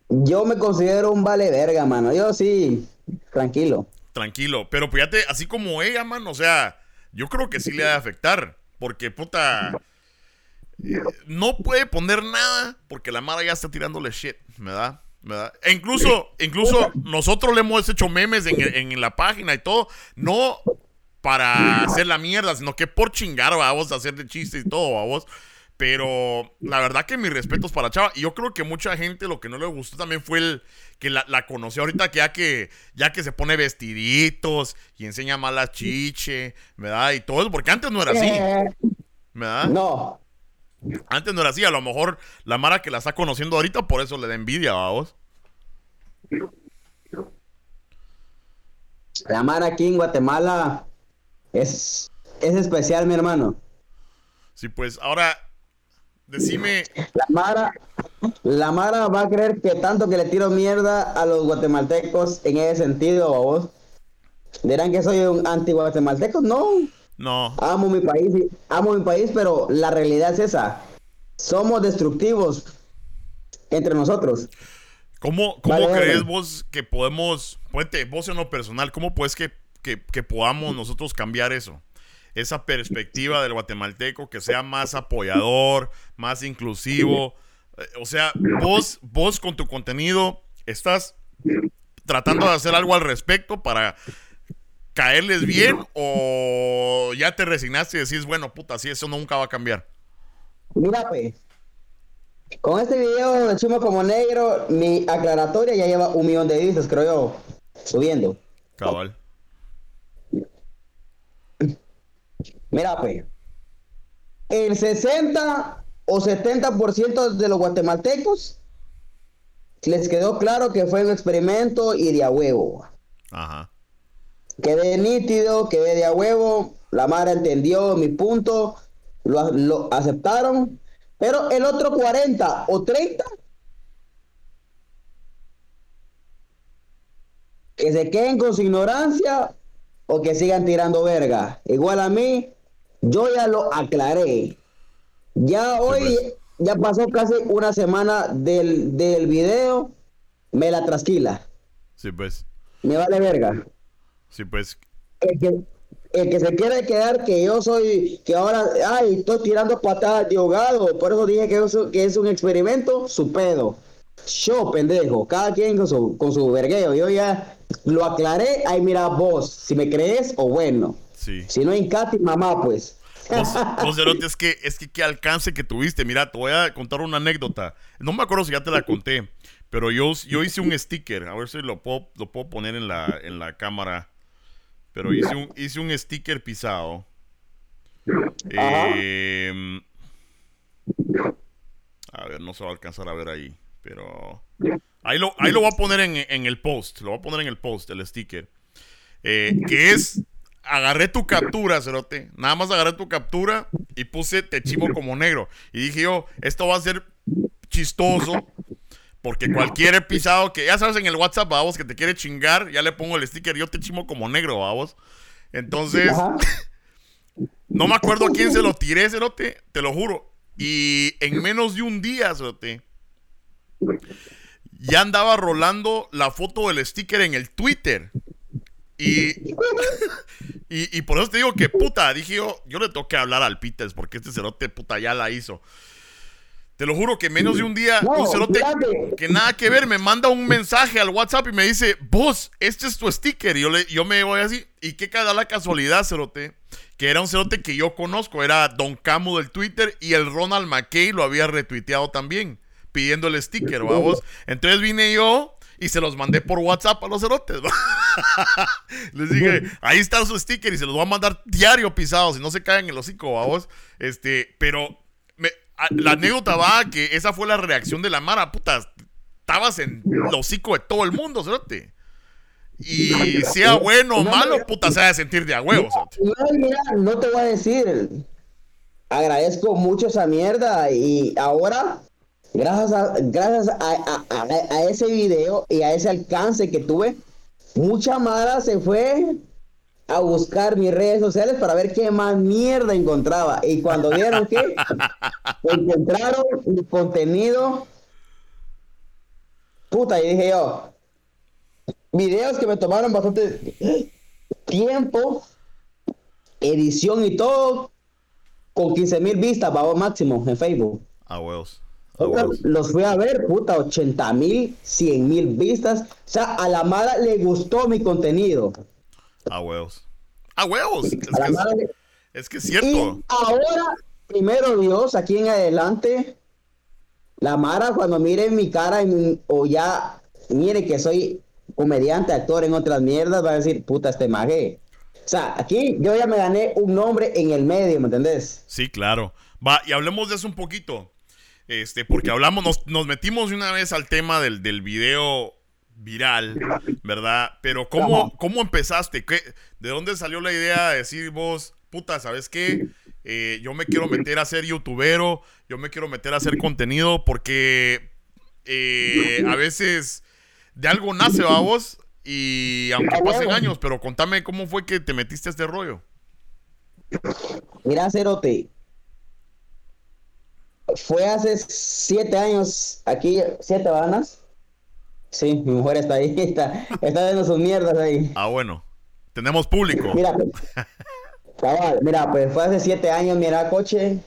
yo me considero un vale verga, mano. Yo sí, tranquilo. Tranquilo, pero fíjate, así como ella, mano, o sea, yo creo que sí le va a afectar. Porque, puta, no puede poner nada porque la Mara ya está tirándole shit, ¿verdad? ¿Verdad? E incluso, incluso nosotros le hemos hecho memes en, en, la página y todo, no para hacer la mierda, sino que por chingar, vamos a hacer de chistes y todo, vamos. Pero la verdad que mis respetos para Chava. Y yo creo que mucha gente lo que no le gustó también fue el que la, conoció ahorita que ya que ya que se pone vestiditos y enseña más la chiche, ¿verdad? Y todo eso, porque antes no era así. ¿Verdad? No. Antes no era así. A lo mejor la Mara que la está conociendo ahorita, por eso le da envidia, vamos. La Mara aquí en Guatemala es, es especial, mi hermano. Sí, pues ahora Decime. La Mara, la Mara va a creer que tanto que le tiro mierda a los guatemaltecos en ese sentido, ¿a vos? Dirán que soy un anti-guatemalteco. No. No. Amo mi país, amo mi país, pero la realidad es esa. Somos destructivos entre nosotros. ¿Cómo, cómo crees vos que podemos, vos en lo personal, cómo puedes que, que podamos nosotros cambiar eso? esa perspectiva del guatemalteco que sea más apoyador, más inclusivo. Eh, o sea, vos, vos con tu contenido estás tratando de hacer algo al respecto para caerles bien o ya te resignaste y decís, bueno, puta, sí, eso nunca va a cambiar. Mira, pues, con este video de Chumo como Negro, mi aclaratoria ya lleva un millón de vistas, creo yo, subiendo. Cabal. Mira, pues, el 60 o 70% de los guatemaltecos les quedó claro que fue un experimento y de a huevo. Ajá. Quedé nítido, quedé de a huevo, la madre entendió mi punto, lo, lo aceptaron, pero el otro 40 o 30 que se queden con su ignorancia o que sigan tirando verga. Igual a mí, yo ya lo aclaré. Ya hoy, pues. ya pasó casi una semana del, del video, me la trasquila. Sí, pues. Me vale verga. Sí, pues. El que, el que se quiere quedar que yo soy, que ahora, ay, estoy tirando patadas de ahogado, por eso dije que, que es un experimento, su pedo. Yo, pendejo, cada quien con su, con su vergueo. Yo ya lo aclaré, ahí mira vos, si me crees o bueno. Si no hay Katy, mamá, pues. Vos, es que, es que qué alcance que tuviste. Mira, te voy a contar una anécdota. No me acuerdo si ya te la conté, pero yo, yo hice un sticker. A ver si lo puedo, lo puedo poner en la, en la cámara. Pero hice un, hice un sticker pisado. Em, a ver, no se va a alcanzar a ver ahí. Pero ahí lo, ahí lo voy a poner en, en el post. Lo voy a poner en el post, el sticker. Eh, que es agarré tu captura, Cerote. Nada más agarré tu captura y puse te chimo como negro. Y dije yo, esto va a ser chistoso. Porque cualquier pisado que, ya sabes, en el WhatsApp, vamos, que te quiere chingar, ya le pongo el sticker, yo te chimo como negro, vamos. Entonces, no me acuerdo a quién se lo tiré, Cerote, te lo juro. Y en menos de un día, Cerote, ya andaba rolando la foto del sticker en el Twitter. Y, y, por eso te digo que puta, dije yo, yo le tengo que hablar al Peters porque este cerote puta ya la hizo. Te lo juro que menos de un día, un cerote que nada que ver, me manda un mensaje al WhatsApp y me dice, vos, este es tu sticker. Y yo, le, yo me voy así, y qué cada la casualidad, cerote, que era un cerote que yo conozco, era Don Camo del Twitter y el Ronald McKay lo había retuiteado también, pidiendo el sticker, vamos. Entonces vine yo y se los mandé por WhatsApp a los cerotes, Les dije, ahí está su sticker y se los voy a mandar diario pisados y no se caen en el hocico, vamos. Este, pero la anécdota va que esa fue la reacción de la Mara, puta. Estabas en el hocico de todo el mundo, ¿sabes? Y sea bueno o malo, puta, se va a sentir de a huevos. No, mira, no te voy a decir. Agradezco mucho esa mierda y ahora, gracias a, gracias a, ese video y a ese alcance que tuve, mucha Mara se fue a buscar mis redes sociales para ver qué más mierda encontraba. Y cuando vieron que encontraron mi contenido, puta, y dije yo, videos que me tomaron bastante tiempo, edición y todo, con 15 mil vistas, vamos máximo en Facebook. A huevos. Los fui a ver, puta, 80 mil, 100 mil vistas. O sea, a la mala le gustó mi contenido. A huevos. A huevos. Es, que, es, cierto. Y ahora, primero Dios, aquí en adelante, la Mara cuando mire mi cara o ya mire que soy comediante, actor en otras mierdas, va a decir, puta, este maje. O sea, aquí yo ya me gané un nombre en el medio, ¿me entendés? Sí, claro. Va, y hablemos de eso un poquito. Este, porque hablamos, nos, nos metimos de una vez al tema del, del video viral, ¿verdad? Pero ¿cómo, cómo empezaste? ¿Qué, ¿De dónde salió la idea de decir vos, puta, ¿sabes qué? Eh, yo me quiero meter a ser youtubero, yo me quiero meter a hacer contenido porque eh, a veces de algo nace, a vos, y aunque pasen años, pero contame cómo fue que te metiste a este rollo. Mira, Cerote, fue hace siete años, aquí, siete vanas Sí, mi mujer está ahí, está, está viendo sus mierdas ahí. Ah, bueno. Tenemos público. Mira, pues, mira, pues fue hace siete años, mira, coche.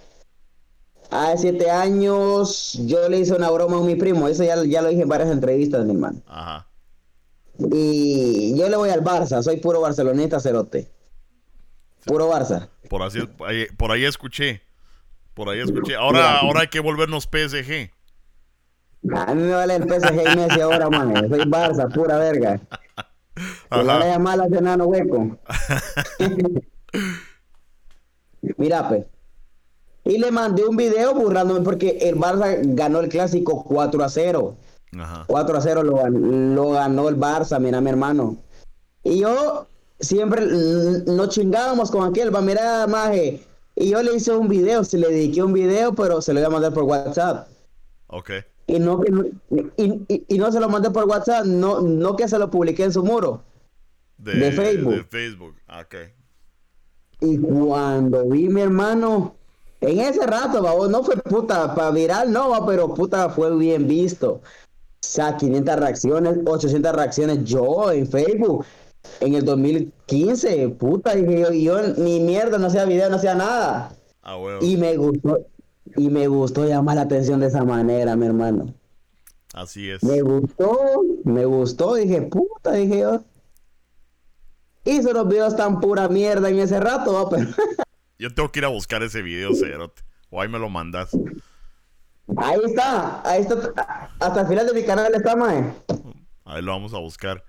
Hace siete años yo le hice una broma a mi primo, eso ya, ya lo dije en varias entrevistas, mi hermano. Ajá. Y yo le voy al Barça, soy puro barcelonista cerote. Puro Barça. Por, así, por ahí escuché. Por ahí escuché. Ahora, ahora hay que volvernos PSG. A mí me vale el PSG y Messi ahora, man. Soy Barça, pura verga. Que no le mal a enano hueco. Mira, pues. Y le mandé un video burlándome porque el Barça ganó el clásico 4 a 0. Ajá. 4 a 0 lo, lo ganó el Barça, mira, mi hermano. Y yo siempre nos chingábamos con aquel, va, mira, maje. Y yo le hice un video, se le dediqué un video, pero se lo iba a mandar por WhatsApp. Ok y no que y, no se lo mandé por WhatsApp, no, no que se lo publiqué en su muro de, Facebook. De Facebook, okay. Y cuando vi mi hermano, en ese rato, no fue puta para viral, no, pero puta fue bien visto. O sea, 500 reacciones, 800 reacciones yo en Facebook. En el 2015, puta, dije yo, yo ni mierda, no hacía video, no hacía nada. Ah, bueno. Y me gustó, y me gustó llamar la atención de esa manera, mi hermano. Así es. Me gustó, me gustó, dije, puta, dije yo. Hizo los videos tan pura mierda en ese rato, pero... yo tengo que ir a buscar ese video, Cerote. O ahí me lo mandas. Ahí está, ahí está. Hasta el final de mi canal está, mae. Ahí lo vamos a buscar.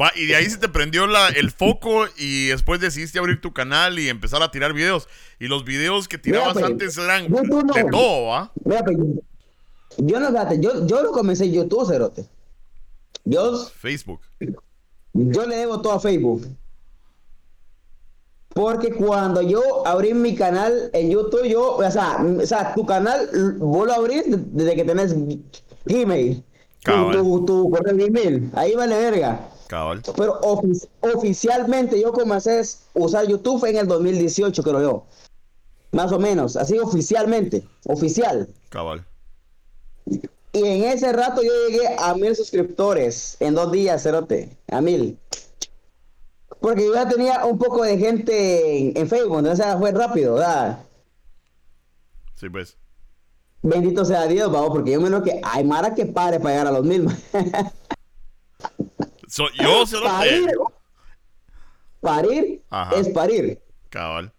Va, y de ahí se te prendió la, el foco y después decidiste abrir tu canal y empezar a tirar videos. Y los videos que tirabas pues, antes eran de todo, ¿va? Mira, pues, yo no, fíjate, yo, yo lo comencé en YouTube, Cerote. Yo... Facebook. Yo le debo todo a Facebook. Porque cuando yo abrí mi canal en YouTube, yo, o sea, o sea tu canal vos lo abrís desde que tenés Gmail. Tu, tu, tu, correo de email. Ahí vale verga. Pero oficialmente yo comencé a usar YouTube en el 2018, creo yo. Más o menos, así oficialmente, oficial. Cabal. Y en ese rato yo llegué a mil suscriptores en dos días, cerote, a mil. Porque yo ya tenía un poco de gente en, Facebook, entonces fue rápido, ¿verdad? Sí, pues. Bendito sea Dios, vamos, porque yo menos que hay Mara que pare para llegar a los mil. yo se lo parir, parir es parir. Cabal.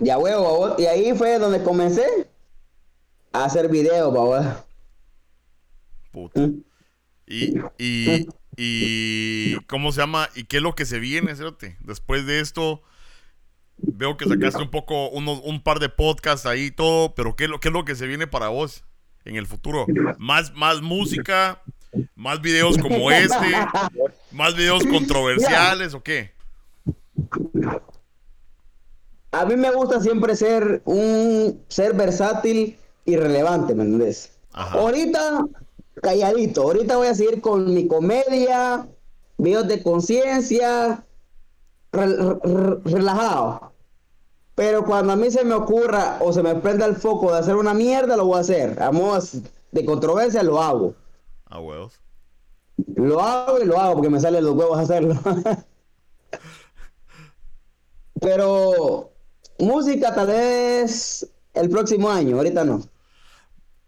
Ya huevo, y ahí fue donde comencé a hacer videos, babos. Puta. Mm. Y, y, y, ¿cómo se llama? ¿Y qué es lo que se viene, Cerote? Después de esto, veo que sacaste un poco, un par de podcasts ahí y todo, pero ¿qué, ¿qué es lo que se viene para vos en el futuro? ¿Más, más música? ¿Más videos como este? ¿Más videos controversiales o qué? A mí me gusta siempre ser un ser versátil y relevante, ¿me entiendes? Ahorita calladito. Ahorita voy a seguir con mi comedia, videos de conciencia, relajado. Pero cuando a mí se me ocurra o se me prenda el foco de hacer una mierda, lo voy a hacer. A de controversia, lo hago. A huevos. Lo hago y lo hago porque me salen los huevos hacerlo. Pero música tal vez el próximo año, ahorita no.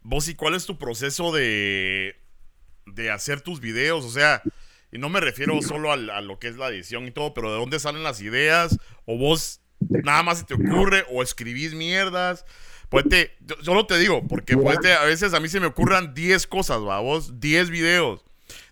Vos, ¿y cuál es tu proceso de, de hacer tus videos? O sea, y no me refiero solo a, lo que es la edición y todo, pero ¿de dónde salen las ideas? ¿O vos nada más se te ocurre? ¿O escribís mierdas? Pues te, solo te digo, porque pues a veces a mí se me ocurran 10 cosas, va, vos, 10 videos.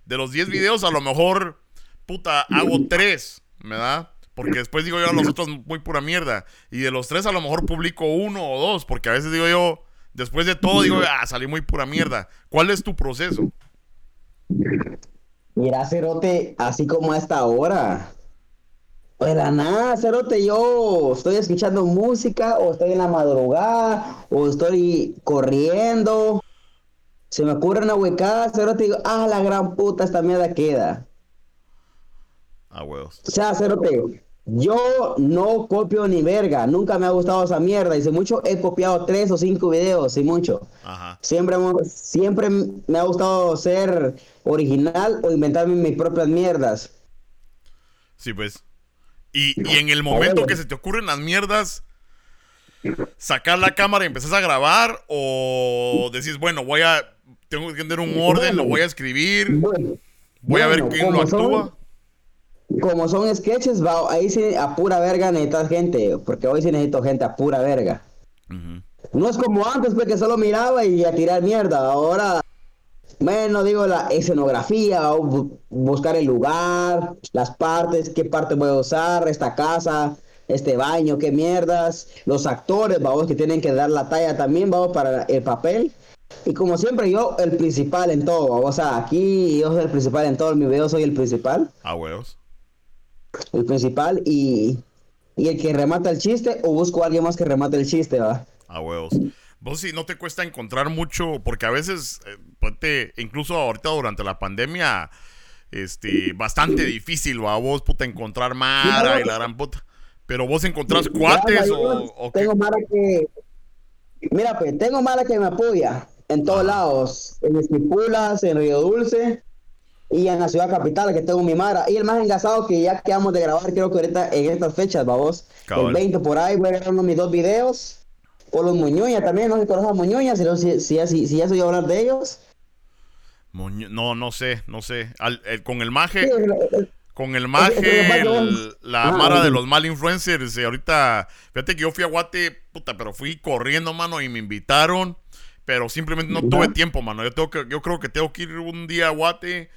De los 10 videos, a lo mejor, puta, hago 3, ¿verdad? Porque después digo yo a los otros muy pura mierda. Y de los 3 a lo mejor publico uno o dos, porque a veces digo yo, Después de todo, digo, ah, salí muy pura mierda. ¿Cuál es tu proceso? Mira, Cerote, así como a esta Pues nada, Cerote, yo estoy escuchando música, o estoy en la madrugada, o estoy corriendo. Se me ocurre una huecada, Cerote, y digo, ah, la gran puta, esta mierda queda. Ah, huevos. O sea, Cerote, yo no copio ni verga, nunca me ha gustado esa mierda. Dice mucho, he copiado tres o cinco videos, y mucho. Siempre, siempre me ha gustado ser original o inventarme mis propias mierdas. Sí, pues. Y, en el momento que se te ocurren las mierdas, sacar la cámara y empezás a grabar, o decís, bueno, voy a. Tengo que tener un orden, lo voy a escribir. voy a ver quién lo actúa como son sketches, va, ahí sí a pura verga necesitas gente, porque hoy sí necesito gente a pura verga. No es como antes, pues que solo miraba y a tirar mierda. Ahora, bueno, digo la escenografía, buscar el lugar, las partes, qué parte voy a usar, esta casa, este baño, qué mierdas, los actores, vamos, que tienen que dar la talla también, vamos, para el papel. Y como siempre, yo el principal en todo, o sea, aquí yo soy el principal en todo, en mi video soy el principal. Ah, huevos el principal y, el que remata el chiste o busco a alguien más que remate el chiste, ¿va? A huevos. Vos sí no te cuesta encontrar mucho, porque a veces, eh, incluso ahorita durante la pandemia, este, bastante difícil, ¿va? Vos, puta, encontrar Mara y la gran puta. Pero vos encontrás cuates o, Tengo Mara que... Mira, pues, tengo Mara que me apoya en todos lados. En Esquipulas, en Río Dulce y en la ciudad capital que tengo mi Mara. Y el más engasado que ya quedamos de grabar, creo que ahorita en estas fechas, vamos. El 20 por ahí voy a grabar uno mis dos videos. O los Muñoña también, no sé si conoces a si, si, si, si, ya soy a hablar de ellos. No, no sé, no sé. con el maje. con el maje, la ah, mara de los mal influencers. Eh, ahorita, fíjate que yo fui a Guate, puta, pero fui corriendo, mano, y me invitaron. Pero simplemente no tuve tiempo, mano. Yo, tengo que, yo creo que tengo que ir un día a Guate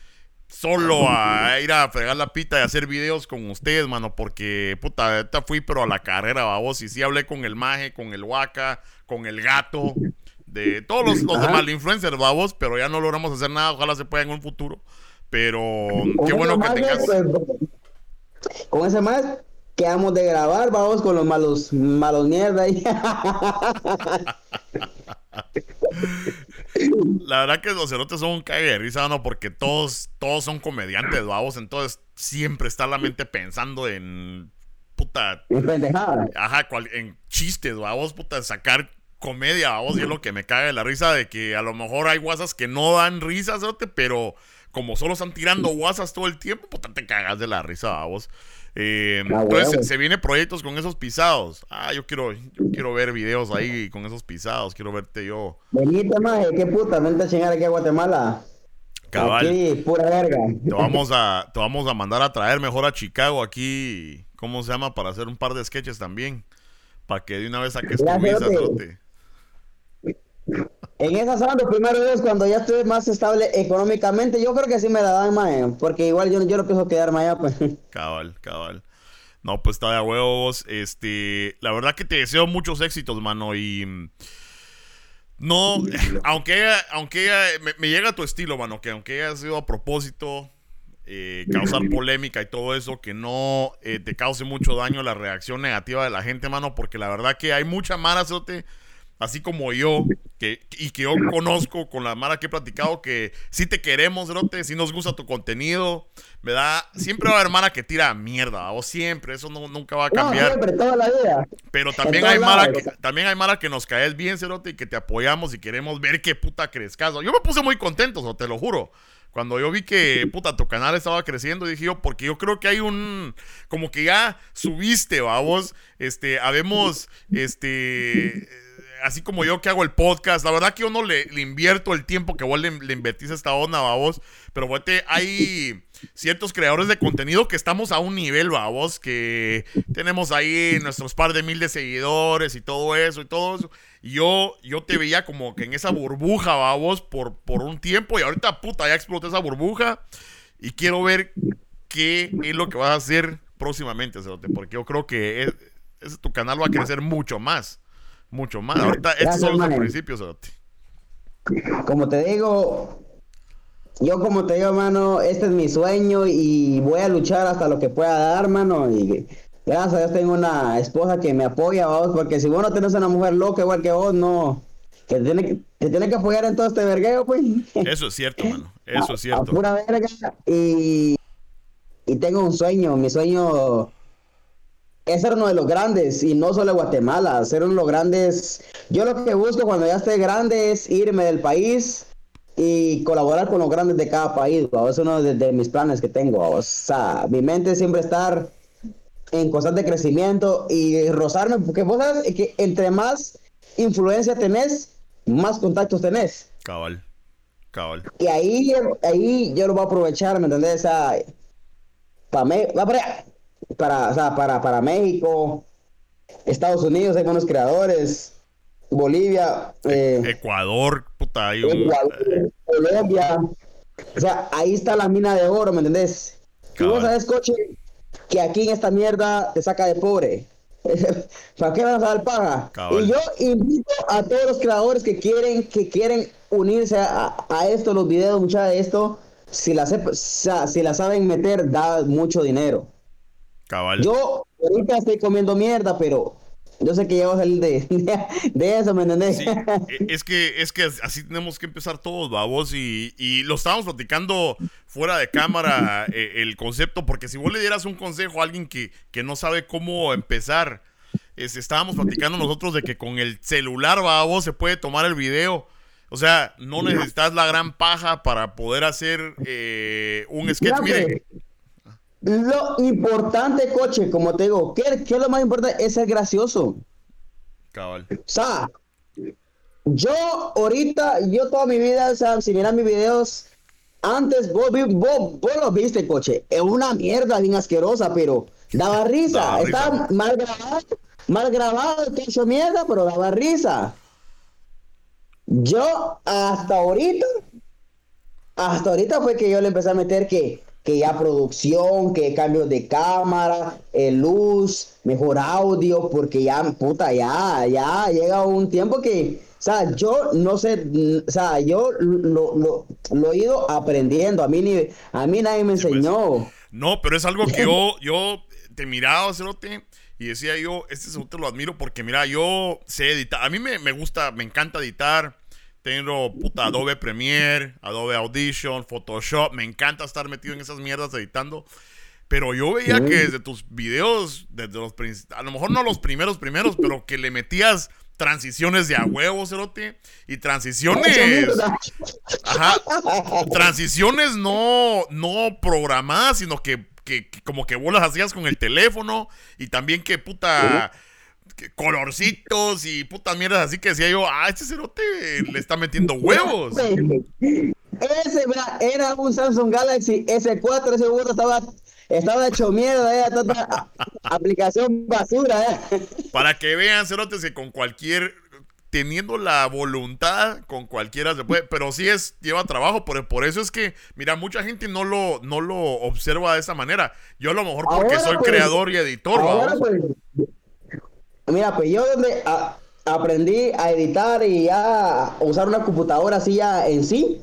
solo a ir a fregar la pita y hacer videos con ustedes, mano, porque puta, ahorita fui pero a la carrera, babos, y sí hablé con el maje, con el Waka, con el gato, de todos los, los demás influencers, babos, pero ya no logramos hacer nada, ojalá se pueda en un futuro. Pero qué bueno que tengas. Pues, con ese más quedamos de grabar, vamos con los malos, malos mierda La verdad que los cerotes son un cague de risa, ¿no? Porque todos, todos son comediantes, babos. Entonces siempre está la mente pensando en. Puta. En Ajá, en chistes, babos, puta, sacar comedia, babos. Y es lo que me cae de la risa de que a lo mejor hay guasas que no dan risa, cerote, pero como solo están tirando guasas todo el tiempo, puta, te cagas de la risa, babos. Eh, ah, entonces se vienen proyectos con esos pisados. Ah, yo quiero, yo quiero ver videos ahí con esos pisados. Quiero verte yo. Venite, maje, qué puta, vente a chingar aquí a Guatemala. Cabal. Aquí, pura verga. Te vamos a, te vamos a mandar a traer mejor a Chicago aquí. ¿Cómo se llama? Para hacer un par de sketches también. Para que de una vez saques tu visa, En esa zona, los primeros días, cuando ya estoy más estable económicamente, yo creo que sí me la dan, más, Porque igual yo, yo no pienso quedarme allá, pues. Cabal, cabal. No, pues está de huevos. Este, la verdad que te deseo muchos éxitos, mano. Y. Mm, no, aunque, aunque me, me, llega tu estilo, mano, que aunque haya sido a propósito, eh, causar polémica y todo eso, que no eh, te cause mucho daño la reacción negativa de la gente, mano, porque la verdad que hay mucha mara, así como yo, que, y que yo conozco con la mara que he platicado, que si te queremos, Cerote, si nos gusta tu contenido, ¿verdad? Siempre va a haber mara que tira mierda, o siempre, eso no, nunca va a cambiar. siempre, toda la vida. Pero también hay, mara que, también hay mara que nos caes bien, Cerote, y que te apoyamos y queremos ver qué puta crezcas. Yo me puse muy contento, te lo juro. Cuando yo vi que, puta, tu canal estaba creciendo, dije yo, porque yo creo que hay un, como que ya subiste, vamos, este, habemos, este, así como yo que hago el podcast, la verdad que yo no le, invierto el tiempo que vos le, le invertís a esta onda, vamos, pero fíjate, hay ciertos creadores de contenido que estamos a un nivel, vamos, que tenemos ahí nuestros par de mil de seguidores y todo eso y todo eso. Yo, yo te veía como que en esa burbuja, vamos, por, por un tiempo. Y ahorita, puta, ya explotó esa burbuja. Y quiero ver qué es lo que vas a hacer próximamente. Porque yo creo que es, tu canal va a crecer mucho más. Mucho más. Ahorita, estos son los principios. Como te digo, yo como te digo, hermano, este es mi sueño y voy a luchar hasta lo que pueda dar, hermano. Y gracias a Dios tengo una esposa que me apoya, vos, porque si vos no tenés una mujer loca igual que vos, no, que te tiene que, te tiene que apoyar en todo este vergueo, pues. Eso es cierto, mano, eso es cierto. pura verga, y, y tengo un sueño, mi sueño es ser uno de los grandes, y no solo Guatemala, ser uno de los grandes, yo lo que busco cuando ya esté grande es irme del país y colaborar con los grandes de cada país, es uno de, mis planes que tengo, o sea, mi mente siempre estar en constante crecimiento y rozarme, porque vos sabes que entre más influencia tenés, más contactos tenés. Cabal, cabal. Y ahí, ahí yo lo voy a aprovechar, ¿me entendés? para, para, para, para México, Estados Unidos hay buenos creadores, Bolivia, eh, Ecuador, puta, hay Colombia. O sea, ahí está la mina de oro, ¿me entendés? Vos sabes, coche, que aquí en esta mierda te saca de pobre. ¿Para qué vas a dar paga? Y yo invito a todos los creadores que quieren, que quieren unirse a, esto, los videos, mucha de esto, si la, si la saben meter, da mucho dinero. Cabal. Yo ahorita estoy comiendo mierda, pero yo sé que ya va a salir de, de, eso, ¿me entendés? Sí, e, es que, es que así tenemos que empezar todos, babos, y, y lo estábamos platicando fuera de cámara e, el concepto, porque si vos le dieras un consejo a alguien que, que no sabe cómo empezar, es, estábamos platicando nosotros de que con el celular, babos, se puede tomar el video. O sea, no necesitas la gran paja para poder hacer eh, un sketch. Miren, lo importante, coche, como te digo, ¿qué, es lo más importante? Es ser gracioso. Cabal. O sea, yo ahorita, yo toda mi vida, o sea, si miras mis videos, antes vos, vos, vos lo viste, coche. Es una mierda bien asquerosa, pero daba risa. Estaba mal grabado, mal grabado, te hecho mierda, pero daba risa. Yo hasta ahorita, hasta ahorita fue que yo le empecé a meter que que ya producción, que cambios de cámara, eh, luz, mejor audio, porque ya, puta, ya, ya llega un tiempo que, o sea, yo no sé, o sea, yo lo, lo, lo he ido aprendiendo, a mí, ni, a mí nadie me pues. enseñó. no, pero es algo que yo, yo te miraba, Cerote, y decía yo, este Cerote lo admiro porque, mira, yo sé editar, a mí me, me gusta, me encanta editar, tengo puta Adobe Premiere, Adobe Audition, Photoshop. Me encanta estar metido en esas mierdas editando. Pero yo veía que desde tus videos, desde los a lo mejor no los primeros primeros, pero que le metías transiciones de a huevo, cerote, y transiciones Ajá. Transiciones no no programadas, sino que, que, como que vos las hacías con el teléfono y también que puta colorcitos y putas mierdas así que decía yo, ah, este cerote le está metiendo huevos. Ese era un Samsung Galaxy S4, ese burro estaba, estaba hecho mierda, eh, toda aplicación basura. Eh. Para que vean, cerotes, que con cualquier teniendo la voluntad, con cualquiera se puede, pero sí es, lleva trabajo, por, por eso es que, mira, mucha gente no lo, no lo observa de esa manera. Yo a lo mejor porque soy pues, creador y editor, pues, mira, pues yo donde aprendí a editar y a usar una computadora así ya en sí,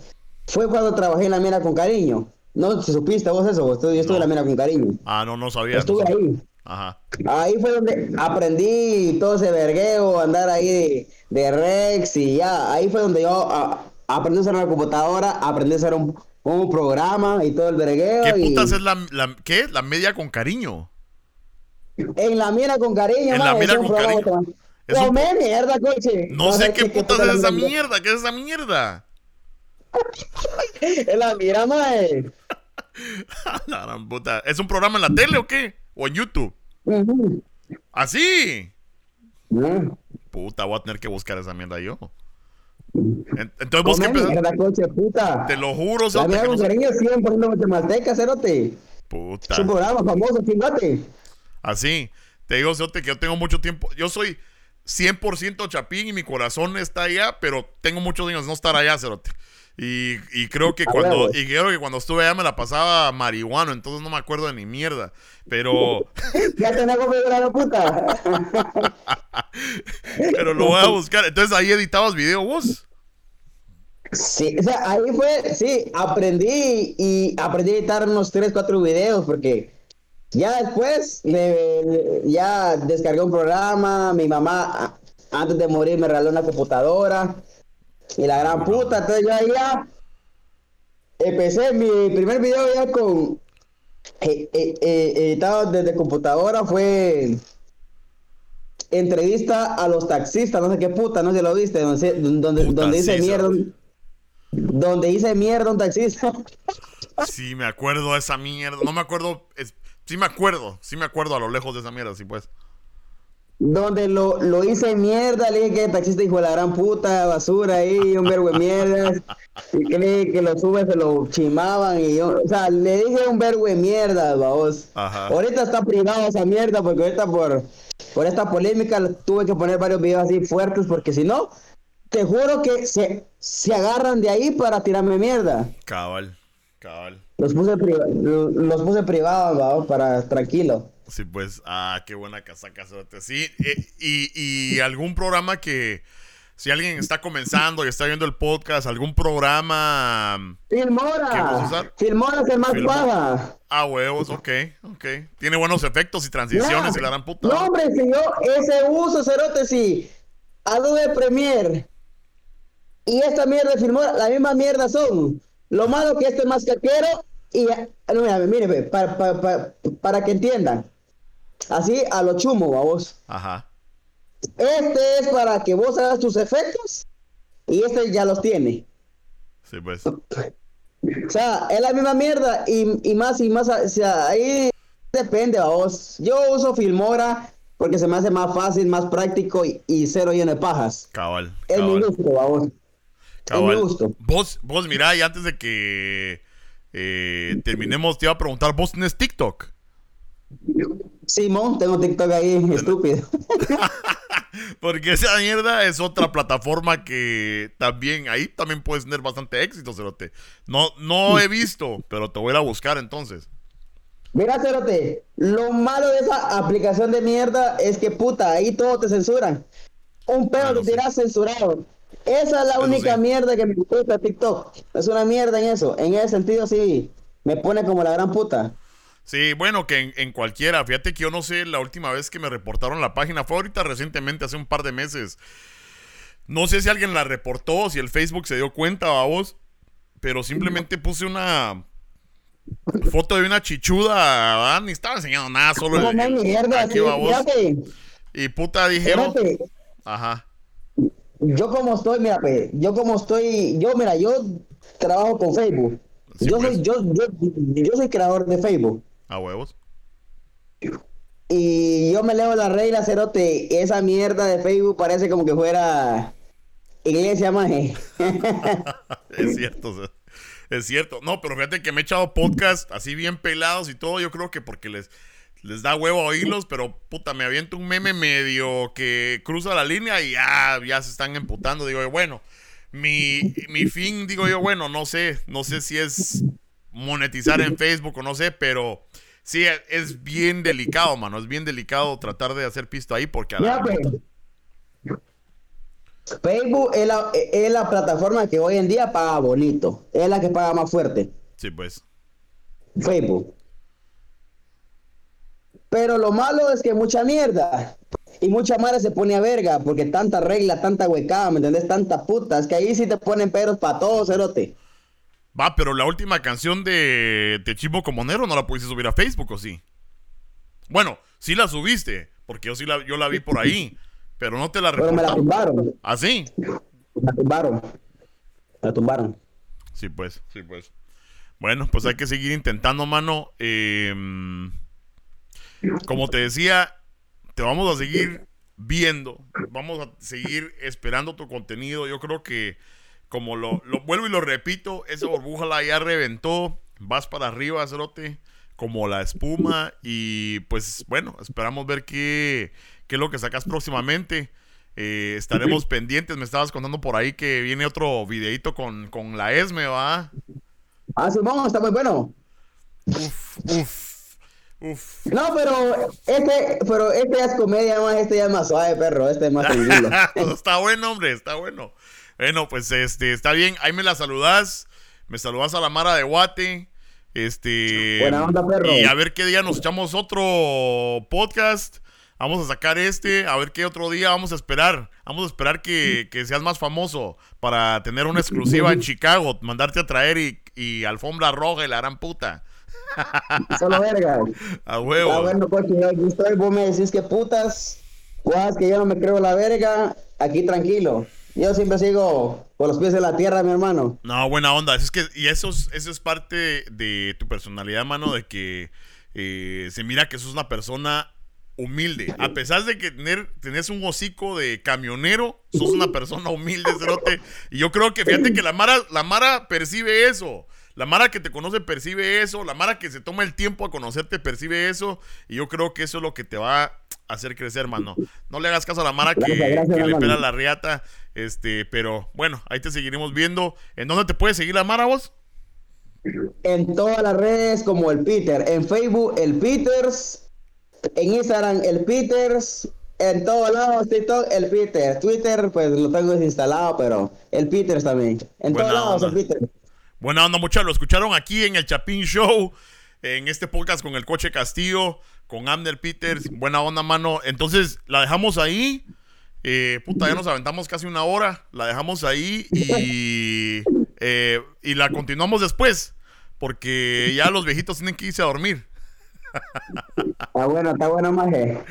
fue cuando trabajé en la mira con cariño. No, si supiste vos eso, yo estuve en la mira con cariño. Ah, no, no sabía. Estuve ahí. Ajá. Ahí fue donde aprendí todo ese vergueo, andar ahí de, Rex y ya. Ahí fue donde yo aprendí a usar una computadora, aprendí a hacer un, programa y todo el vergueo. ¿Qué putas es la, la, ¿qué? La media con cariño? En la mira con cariño, En la mira con cariño. No mierda, coche. No, sé qué, putas es esa mierda. ¿Qué es esa mierda? en la mira, mae. la gran puta. ¿Es un programa en la tele o qué? ¿O en YouTube? ¿Así? Puta, voy a tener que buscar esa mierda yo. Entonces vos qué mierda, coche, puta. Te lo juro, La mierda con cariño 100% guatemalteca, cerote. Puta. Es un programa famoso, chingate. Así. Te digo, Cerote, que yo tengo mucho tiempo. Yo soy 100% chapín y mi corazón está allá, pero tengo muchos años no estar allá, Cerote. Y, y, creo que cuando y creo que cuando estuve allá me la pasaba marihuano, entonces no me acuerdo de ni mierda. Pero. ya tenés la puta. pero lo voy a buscar. Entonces ahí editabas video vos. Sí, o sea, ahí fue, sí, aprendí y aprendí a editar unos 3, 4 videos porque ya después ya descargué un programa, mi mamá antes de morir me regaló una computadora y la gran puta, entonces yo ahí ya empecé mi primer video ya con eh, eh, eh, editado desde computadora fue entrevista a los taxistas, no sé qué puta, no sé lo viste, donde, donde, donde dice mierda, donde dice mierda un taxista. Sí, me acuerdo de esa mierda, no me acuerdo, sí me acuerdo, sí me acuerdo a lo lejos de esa mierda, sí pues donde lo, lo hice mierda, le dije que taxista dijo la gran puta, basura ahí, un verbo de mierda, y que, que lo sube se lo chimaban, y yo, o sea, le dije un verbo de mierda, vos. Ahorita está privado esa mierda, porque ahorita por, por esta polémica tuve que poner varios videos así fuertes, porque si no, te juro que se, se agarran de ahí para tirarme mierda. Cabal, cabal. Los puse, los puse privados, para tranquilo. Sí, pues, ah, qué buena casaca. Sí, eh, y, y algún programa que, si alguien está comenzando y está viendo el podcast, algún programa. Filmora. Filmora es el más paga. Ah, huevos, ok, ok. Tiene buenos efectos y transiciones y la gran puta. No, hombre, si yo ese uso, cerote, sí. Adobe Premiere y esta mierda de Filmora, la misma mierda son. Lo malo que este es más caquero y. No, mira, mire, para, para, para que entiendan. Así a lo chumo, vos. Ajá. Este es para que vos hagas tus efectos y este ya los tiene. Sí, pues. O sea, es la misma mierda y, más y más. O sea, ahí depende, vos. Yo uso Filmora porque se me hace más fácil, más práctico y, cero lleno de pajas. Cabal. Es mi gusto, vos. Cabal. Es mi gusto. Vos, vos mirá, y antes de que eh, terminemos, te iba a preguntar, ¿vos tenés TikTok? Simón, tengo TikTok ahí, estúpido. Porque esa mierda es otra plataforma que también, ahí también puedes tener bastante éxito, Cerote. No, no he visto, pero te voy a ir a buscar entonces. Mira, Cerote, lo malo de esa aplicación de mierda es que puta, ahí todo te censuran. Un pedo te dirás censurado. Esa es la única mierda que me gusta TikTok. Es una mierda en eso. En ese sentido, sí, me pone como la gran puta. Sí, bueno, que en, cualquiera. Fíjate que yo no sé, la última vez que me reportaron la página fue ahorita recientemente, hace un par de meses. No sé si alguien la reportó, si el Facebook se dio cuenta, vos. Pero simplemente puse una foto de una chichuda, Ni estaba enseñando nada, solo el, mierda, Y puta, dijeron. Ajá. Yo como estoy, mira, yo como estoy, yo, mira, yo trabajo con Facebook. yo, soy, pues. yo, yo, yo soy creador de Facebook. A huevos. Y yo me leo la regla, cerote. Esa mierda de Facebook parece como que fuera iglesia, maje. es cierto, es cierto. No, pero fíjate que me he echado podcast así bien pelados y todo. Yo creo que porque les, les da huevo a oírlos, pero puta, me aviento un meme medio que cruza la línea y ya, ya se están emputando. Digo, bueno, mi, mi fin, digo yo, bueno, no sé, no sé si es monetizar en Facebook o no sé, pero sí, es bien delicado, mano, es bien delicado tratar de hacer pisto ahí porque... Pues, Facebook es la, es la plataforma que hoy en día paga bonito, es la que paga más fuerte. Sí, pues. Facebook. Pero lo malo es que mucha mierda. Y mucha madre se pone a verga porque tanta regla, tanta huecada, ¿me entendés? Tanta puta. Es que ahí sí te ponen peros para todo, cerote. Va, pero la última canción de, Chivo Comonero no la pudiste subir a Facebook, ¿o sí? Bueno, sí la subiste, porque yo sí la, yo la vi por ahí, pero no te la reportaron. Pero me la tumbaron. ¿Ah, sí? La tumbaron. La tumbaron. Sí, pues, sí, pues. Bueno, pues hay que seguir intentando, mano. Eh, como te decía, te vamos a seguir viendo, vamos a seguir esperando tu contenido. Yo creo que, como lo, vuelvo y lo repito, esa burbuja la ya reventó, vas para arriba, cerote, como la espuma. Y pues bueno, esperamos ver qué, qué es lo que sacas próximamente. Eh, estaremos pendientes. Me estabas contando por ahí que viene otro videito con, con la ESME, ¿va? Ah, Simón, está muy bueno. Uf, uf. No, pero este, pero este ya es comedia más, este ya es más suave, perro, este es más tranquilo. está bueno, hombre, está bueno. Bueno, pues este, está bien, ahí me la saludas, me saludas a la Mara de Guate. Este. Buena onda, perro. Y a ver qué día nos echamos otro podcast. Vamos a sacar este, a ver qué otro día vamos a esperar. Vamos a esperar que, seas más famoso para tener una exclusiva en Chicago, mandarte a traer y, y alfombra roja y la gran puta. Solo verga. A huevo. Ah, bueno, pues aquí estoy, vos me decís que putas, guas que yo no me creo la verga, aquí tranquilo. Yo siempre sigo con los pies en la tierra, mi hermano. No, buena onda. Es que, y eso es, eso es parte de tu personalidad, mano, de que eh, se mira que sos una persona humilde. A pesar de que tener, tenés un hocico de camionero, sos una persona humilde, cerote. Y yo creo que, fíjate que la Mara, la Mara percibe eso. La Mara que te conoce percibe eso, la Mara que se toma el tiempo a conocerte percibe eso, y yo creo que eso es lo que te va a hacer crecer, mano. No le hagas caso a la Mara que, le pela la riata, este, pero bueno, ahí te seguiremos viendo. ¿En dónde te puedes seguir la Mara vos? En todas las redes como el Peter, en Facebook el Peters, en Instagram el Peters, en todos lados, TikTok, el Peter. Twitter, pues lo tengo desinstalado, pero el Peters también. En todos lados, el Peter. Buena onda, muchachos. Lo escucharon aquí en el Chapín Show, en este podcast con el Coche Castillo, con Amner Peters. Buena onda, mano. Entonces, la dejamos ahí. Eh, puta, ya nos aventamos casi una hora. La dejamos ahí y, eh, y la continuamos después. Porque ya los viejitos tienen que irse a dormir. Está bueno, está bueno, maje.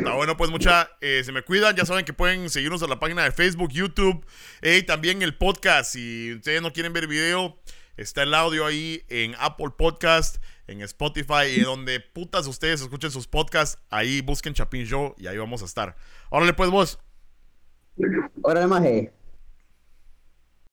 Está bueno, pues mucha, eh, se me cuidan. Ya saben que pueden seguirnos en la página de Facebook, YouTube y también el podcast. Si ustedes no quieren ver video, está el audio ahí en Apple Podcast, en Spotify y donde putas ustedes escuchen sus podcasts. Ahí busquen Chapin Show y ahí vamos a estar. Órale, pues vos. Órale, maje.